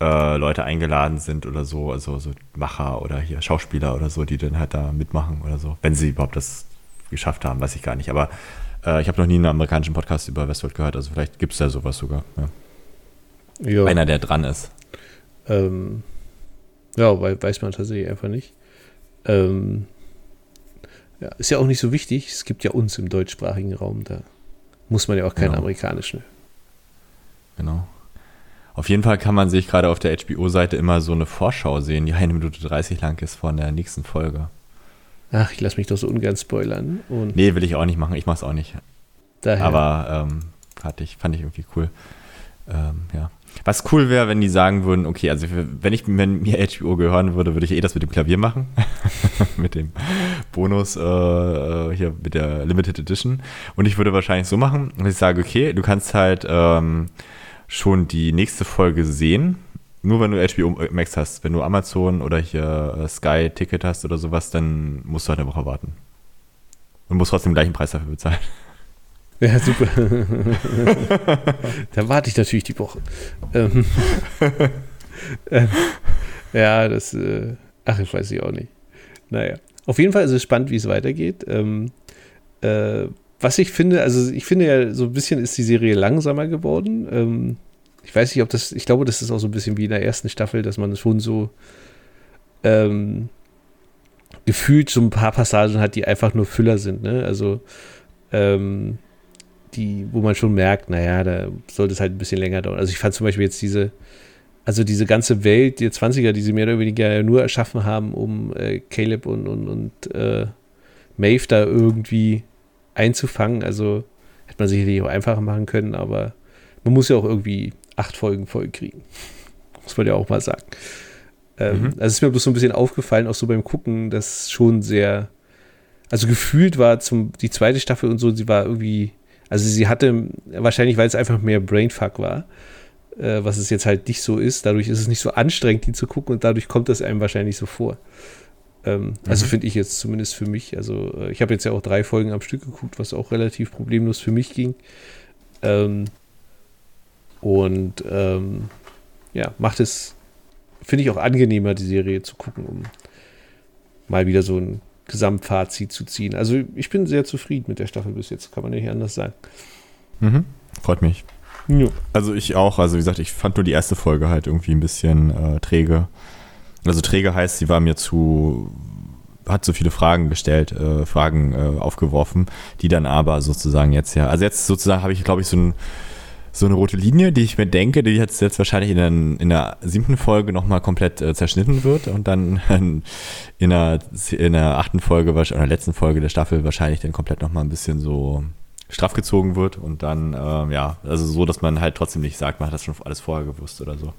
Speaker 2: äh, Leute eingeladen sind oder so, also so Macher oder hier Schauspieler oder so, die dann halt da mitmachen oder so. Wenn sie überhaupt das geschafft haben, weiß ich gar nicht. Aber äh, ich habe noch nie einen amerikanischen Podcast über Westworld gehört. Also vielleicht gibt es da sowas sogar. Ja. Ja. Einer, der dran ist.
Speaker 1: Ähm, ja, weiß man tatsächlich einfach nicht. Ähm, ja, ist ja auch nicht so wichtig. Es gibt ja uns im deutschsprachigen Raum, da muss man ja auch keinen genau. amerikanischen.
Speaker 2: Genau. Auf jeden Fall kann man sich gerade auf der HBO-Seite immer so eine Vorschau sehen, die eine Minute 30 lang ist von der nächsten Folge.
Speaker 1: Ach, ich lasse mich doch so ungern spoilern.
Speaker 2: Und nee, will ich auch nicht machen. Ich mache es auch nicht. Daher. Aber ähm, fand, ich, fand ich irgendwie cool. Ähm, ja. Was cool wäre, wenn die sagen würden, okay, also wenn ich wenn mir HBO gehören würde, würde ich eh das mit dem Klavier machen. mit dem Bonus äh, äh, hier mit der Limited Edition. Und ich würde wahrscheinlich so machen, dass ich sage, okay, du kannst halt ähm, schon die nächste Folge sehen. Nur wenn du HBO Max hast, wenn du Amazon oder hier äh, Sky Ticket hast oder sowas, dann musst du halt eine Woche warten. Und musst trotzdem den gleichen Preis dafür bezahlen.
Speaker 1: Ja, super. da warte ich natürlich die Woche. Ähm, äh, ja, das, äh, ach, ich weiß ich auch nicht. Naja, auf jeden Fall ist es spannend, wie es weitergeht. Ähm, äh, was ich finde, also ich finde ja, so ein bisschen ist die Serie langsamer geworden. Ähm, ich weiß nicht, ob das, ich glaube, das ist auch so ein bisschen wie in der ersten Staffel, dass man schon so ähm, gefühlt so ein paar Passagen hat, die einfach nur Füller sind. Ne? Also, ähm, die, wo man schon merkt, naja, da sollte es halt ein bisschen länger dauern. Also ich fand zum Beispiel jetzt diese, also diese ganze Welt, die 20er, die sie mehr oder weniger nur erschaffen haben, um äh, Caleb und, und, und äh, Maeve da irgendwie einzufangen. Also hätte man sicherlich auch einfacher machen können, aber man muss ja auch irgendwie acht Folgen voll kriegen. Muss man ja auch mal sagen. Ähm, mhm. Also ist mir bloß so ein bisschen aufgefallen, auch so beim Gucken, dass schon sehr, also gefühlt war zum, die zweite Staffel und so, sie war irgendwie also sie hatte, wahrscheinlich weil es einfach mehr Brainfuck war, äh, was es jetzt halt nicht so ist. Dadurch ist es nicht so anstrengend, die zu gucken und dadurch kommt es einem wahrscheinlich so vor. Ähm, mhm. Also finde ich jetzt zumindest für mich. Also äh, ich habe jetzt ja auch drei Folgen am Stück geguckt, was auch relativ problemlos für mich ging. Ähm, und ähm, ja, macht es, finde ich auch angenehmer, die Serie zu gucken, um mal wieder so ein Gesamtfazit zu ziehen. Also ich bin sehr zufrieden mit der Staffel bis jetzt, kann man nicht anders sagen.
Speaker 2: Mhm. Freut mich. Ja. Also ich auch. Also wie gesagt, ich fand nur die erste Folge halt irgendwie ein bisschen äh, träge. Also träge heißt, sie war mir zu, hat so viele Fragen gestellt, äh, Fragen äh, aufgeworfen, die dann aber sozusagen jetzt ja, also jetzt sozusagen habe ich, glaube ich, so ein so eine rote Linie, die ich mir denke, die jetzt, jetzt wahrscheinlich in der, in der siebten Folge nochmal komplett äh, zerschnitten wird und dann in der, in der achten Folge oder der letzten Folge der Staffel wahrscheinlich dann komplett nochmal ein bisschen so straff gezogen wird und dann, äh, ja, also so, dass man halt trotzdem nicht sagt, man hat das schon alles vorher gewusst oder so.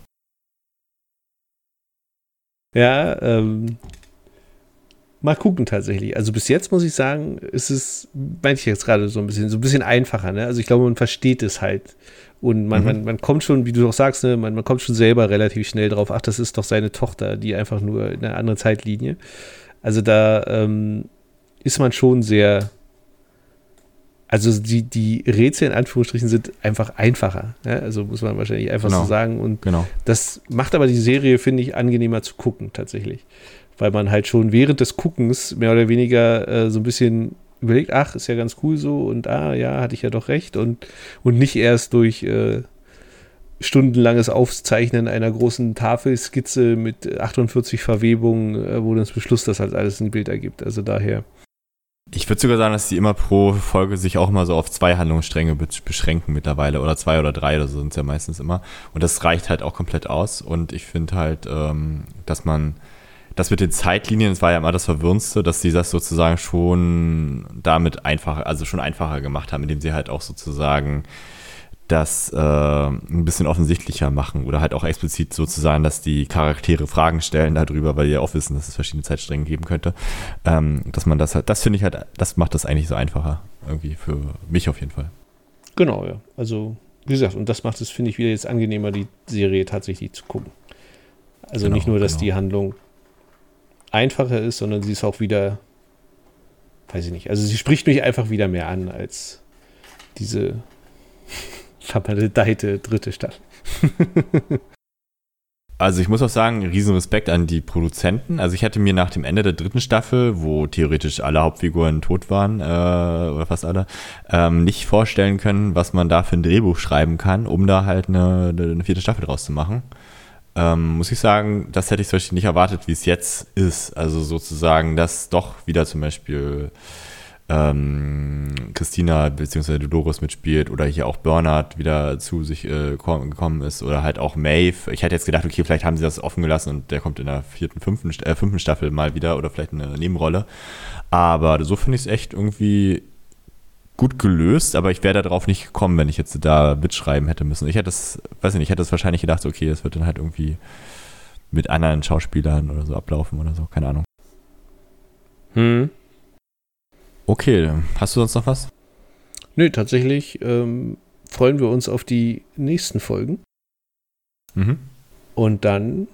Speaker 1: Ja, ähm, mal gucken tatsächlich. Also bis jetzt muss ich sagen, ist es, meine ich jetzt gerade so ein bisschen, so ein bisschen einfacher, ne? Also ich glaube, man versteht es halt. Und man, mhm. man, man kommt schon, wie du auch sagst, ne, man, man kommt schon selber relativ schnell drauf, ach, das ist doch seine Tochter, die einfach nur in einer anderen Zeitlinie. Also da ähm, ist man schon sehr also die, die Rätsel in Anführungsstrichen sind einfach einfacher. Ja? Also muss man wahrscheinlich einfach genau. so sagen. Und
Speaker 2: genau.
Speaker 1: das macht aber die Serie, finde ich, angenehmer zu gucken, tatsächlich. Weil man halt schon während des Guckens mehr oder weniger äh, so ein bisschen überlegt, ach, ist ja ganz cool so und ah, ja, hatte ich ja doch recht. Und, und nicht erst durch äh, stundenlanges Aufzeichnen einer großen Tafelskizze mit 48 Verwebungen, äh, wo dann das Beschluss das halt alles ein Bild ergibt. Also daher
Speaker 2: ich würde sogar sagen, dass die immer pro Folge sich auch immer so auf zwei Handlungsstränge beschränken mittlerweile oder zwei oder drei oder so sind es ja meistens immer. Und das reicht halt auch komplett aus. Und ich finde halt, ähm, dass man das mit den Zeitlinien, das war ja immer das Verwirrendste, dass sie das sozusagen schon damit einfacher, also schon einfacher gemacht haben, indem sie halt auch sozusagen das äh, ein bisschen offensichtlicher machen oder halt auch explizit sozusagen, dass die Charaktere Fragen stellen darüber, weil die ja auch wissen, dass es verschiedene Zeitstränge geben könnte. Ähm, dass man das halt, das finde ich halt, das macht das eigentlich so einfacher. Irgendwie für mich auf jeden Fall.
Speaker 1: Genau, ja. Also, wie gesagt, und das macht es, finde ich, wieder jetzt angenehmer, die Serie tatsächlich zu gucken. Also genau, nicht nur, dass genau. die Handlung einfacher ist, sondern sie ist auch wieder, weiß ich nicht, also sie spricht mich einfach wieder mehr an als diese vermaledeite dritte Staffel.
Speaker 2: Also ich muss auch sagen, riesen Respekt an die Produzenten. Also ich hätte mir nach dem Ende der dritten Staffel, wo theoretisch alle Hauptfiguren tot waren, äh, oder fast alle, ähm, nicht vorstellen können, was man da für ein Drehbuch schreiben kann, um da halt eine, eine vierte Staffel draus zu machen. Ähm, muss ich sagen, das hätte ich zum Beispiel nicht erwartet, wie es jetzt ist. Also sozusagen, dass doch wieder zum Beispiel ähm, Christina bzw. Dolores mitspielt oder hier auch Bernhard wieder zu sich äh, gekommen ist oder halt auch Maeve. Ich hätte jetzt gedacht, okay, vielleicht haben sie das offen gelassen und der kommt in der vierten, fünften, äh, fünften Staffel mal wieder oder vielleicht eine Nebenrolle. Aber so finde ich es echt irgendwie gut gelöst, aber ich wäre darauf nicht gekommen, wenn ich jetzt da mitschreiben hätte müssen. Ich hätte es, weiß nicht, ich hätte es wahrscheinlich gedacht, okay, es wird dann halt irgendwie mit anderen Schauspielern oder so ablaufen oder so, keine Ahnung.
Speaker 1: Hm.
Speaker 2: Okay, hast du sonst noch was?
Speaker 1: Nö, tatsächlich ähm, freuen wir uns auf die nächsten Folgen.
Speaker 2: Mhm.
Speaker 1: Und dann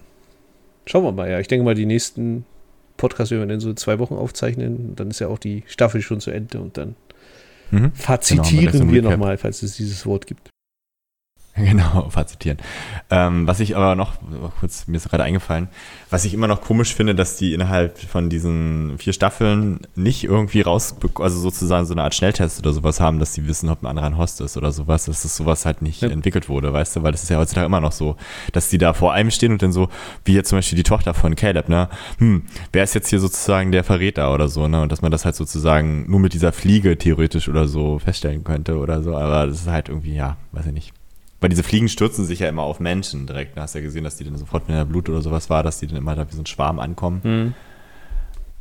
Speaker 1: schauen wir mal, ja. Ich denke mal, die nächsten Podcasts werden wir in so zwei Wochen aufzeichnen. Dann ist ja auch die Staffel schon zu Ende und dann mhm. fazitieren genau, wir nochmal, falls es dieses Wort gibt.
Speaker 2: Genau, fazitieren. Ähm, was ich aber noch, kurz, mir ist gerade eingefallen, was ich immer noch komisch finde, dass die innerhalb von diesen vier Staffeln nicht irgendwie raus, also sozusagen so eine Art Schnelltest oder sowas haben, dass die wissen, ob ein anderer ein Host ist oder sowas, dass das sowas halt nicht ja. entwickelt wurde, weißt du, weil das ist ja heutzutage immer noch so, dass die da vor einem stehen und dann so, wie jetzt zum Beispiel die Tochter von Caleb, ne, hm, wer ist jetzt hier sozusagen der Verräter oder so, ne, und dass man das halt sozusagen nur mit dieser Fliege theoretisch oder so feststellen könnte oder so, aber das ist halt irgendwie, ja, weiß ich nicht. Weil diese Fliegen stürzen sich ja immer auf Menschen direkt. Du hast ja gesehen, dass die dann sofort, wenn der Blut oder sowas war, dass die dann immer da wie so ein Schwarm ankommen.
Speaker 1: Mhm.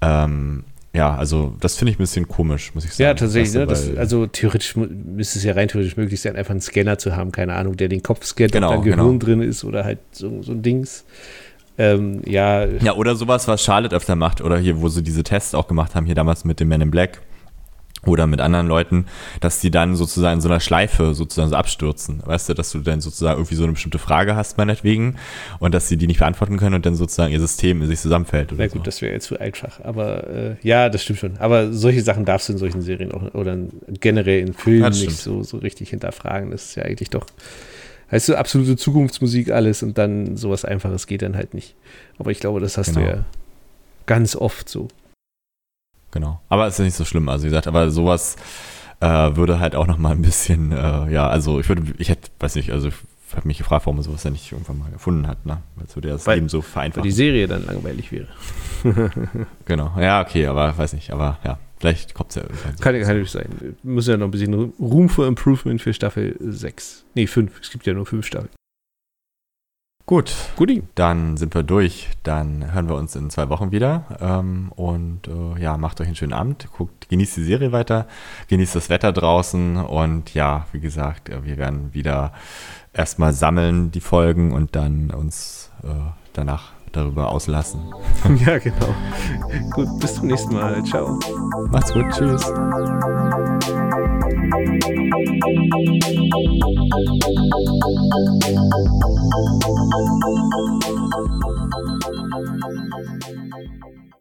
Speaker 2: Ähm, ja, also das finde ich ein bisschen komisch, muss ich sagen.
Speaker 1: Ja, tatsächlich. Ne? Das, also theoretisch müsste es ja rein theoretisch möglich sein, einfach einen Scanner zu haben, keine Ahnung, der den Kopf scannt,
Speaker 2: genau,
Speaker 1: ob da Gehirn genau. drin ist oder halt so, so ein Dings. Ähm, ja.
Speaker 2: Ja, oder sowas, was Charlotte öfter macht, oder hier, wo sie diese Tests auch gemacht haben, hier damals mit dem Man in Black oder mit anderen Leuten, dass die dann sozusagen in so einer Schleife sozusagen so abstürzen. Weißt du, dass du dann sozusagen irgendwie so eine bestimmte Frage hast, meinetwegen, und dass sie die nicht beantworten können und dann sozusagen ihr System in sich zusammenfällt.
Speaker 1: Na gut, so. das wäre jetzt zu einfach. Aber äh, ja, das stimmt schon. Aber solche Sachen darfst du in solchen Serien auch oder generell in Filmen nicht so, so richtig hinterfragen. Das ist ja eigentlich doch. Heißt du, absolute Zukunftsmusik alles und dann sowas Einfaches geht dann halt nicht. Aber ich glaube, das hast genau. du ja ganz oft so.
Speaker 2: Genau. Aber es ist nicht so schlimm. Also wie gesagt, aber sowas äh, würde halt auch noch mal ein bisschen, äh, ja, also ich würde, ich hätte, weiß nicht, also ich habe mich gefragt, warum man sowas ja nicht irgendwann mal erfunden hat, ne? Weil es würde das
Speaker 1: Weil-
Speaker 2: Leben so vereinfachen.
Speaker 1: Weil die Serie dann langweilig wäre.
Speaker 2: Genau. Ja, okay, aber weiß nicht, aber ja, vielleicht kommt es ja irgendwann. so.
Speaker 1: Kann, kann natürlich sein. Muss ja noch ein bisschen Room for Improvement für Staffel 6. Nee, 5. Es gibt ja nur 5 Staffeln.
Speaker 2: Gut,
Speaker 1: Guti.
Speaker 2: dann sind wir durch. Dann hören wir uns in zwei Wochen wieder. Ähm, und äh, ja, macht euch einen schönen Abend. Guckt, genießt die Serie weiter, genießt das Wetter draußen und ja, wie gesagt, äh, wir werden wieder erstmal sammeln die Folgen und dann uns äh, danach darüber auslassen.
Speaker 1: ja, genau. Gut, bis zum nächsten Mal. Ciao.
Speaker 2: Macht's gut, tschüss. Thank you.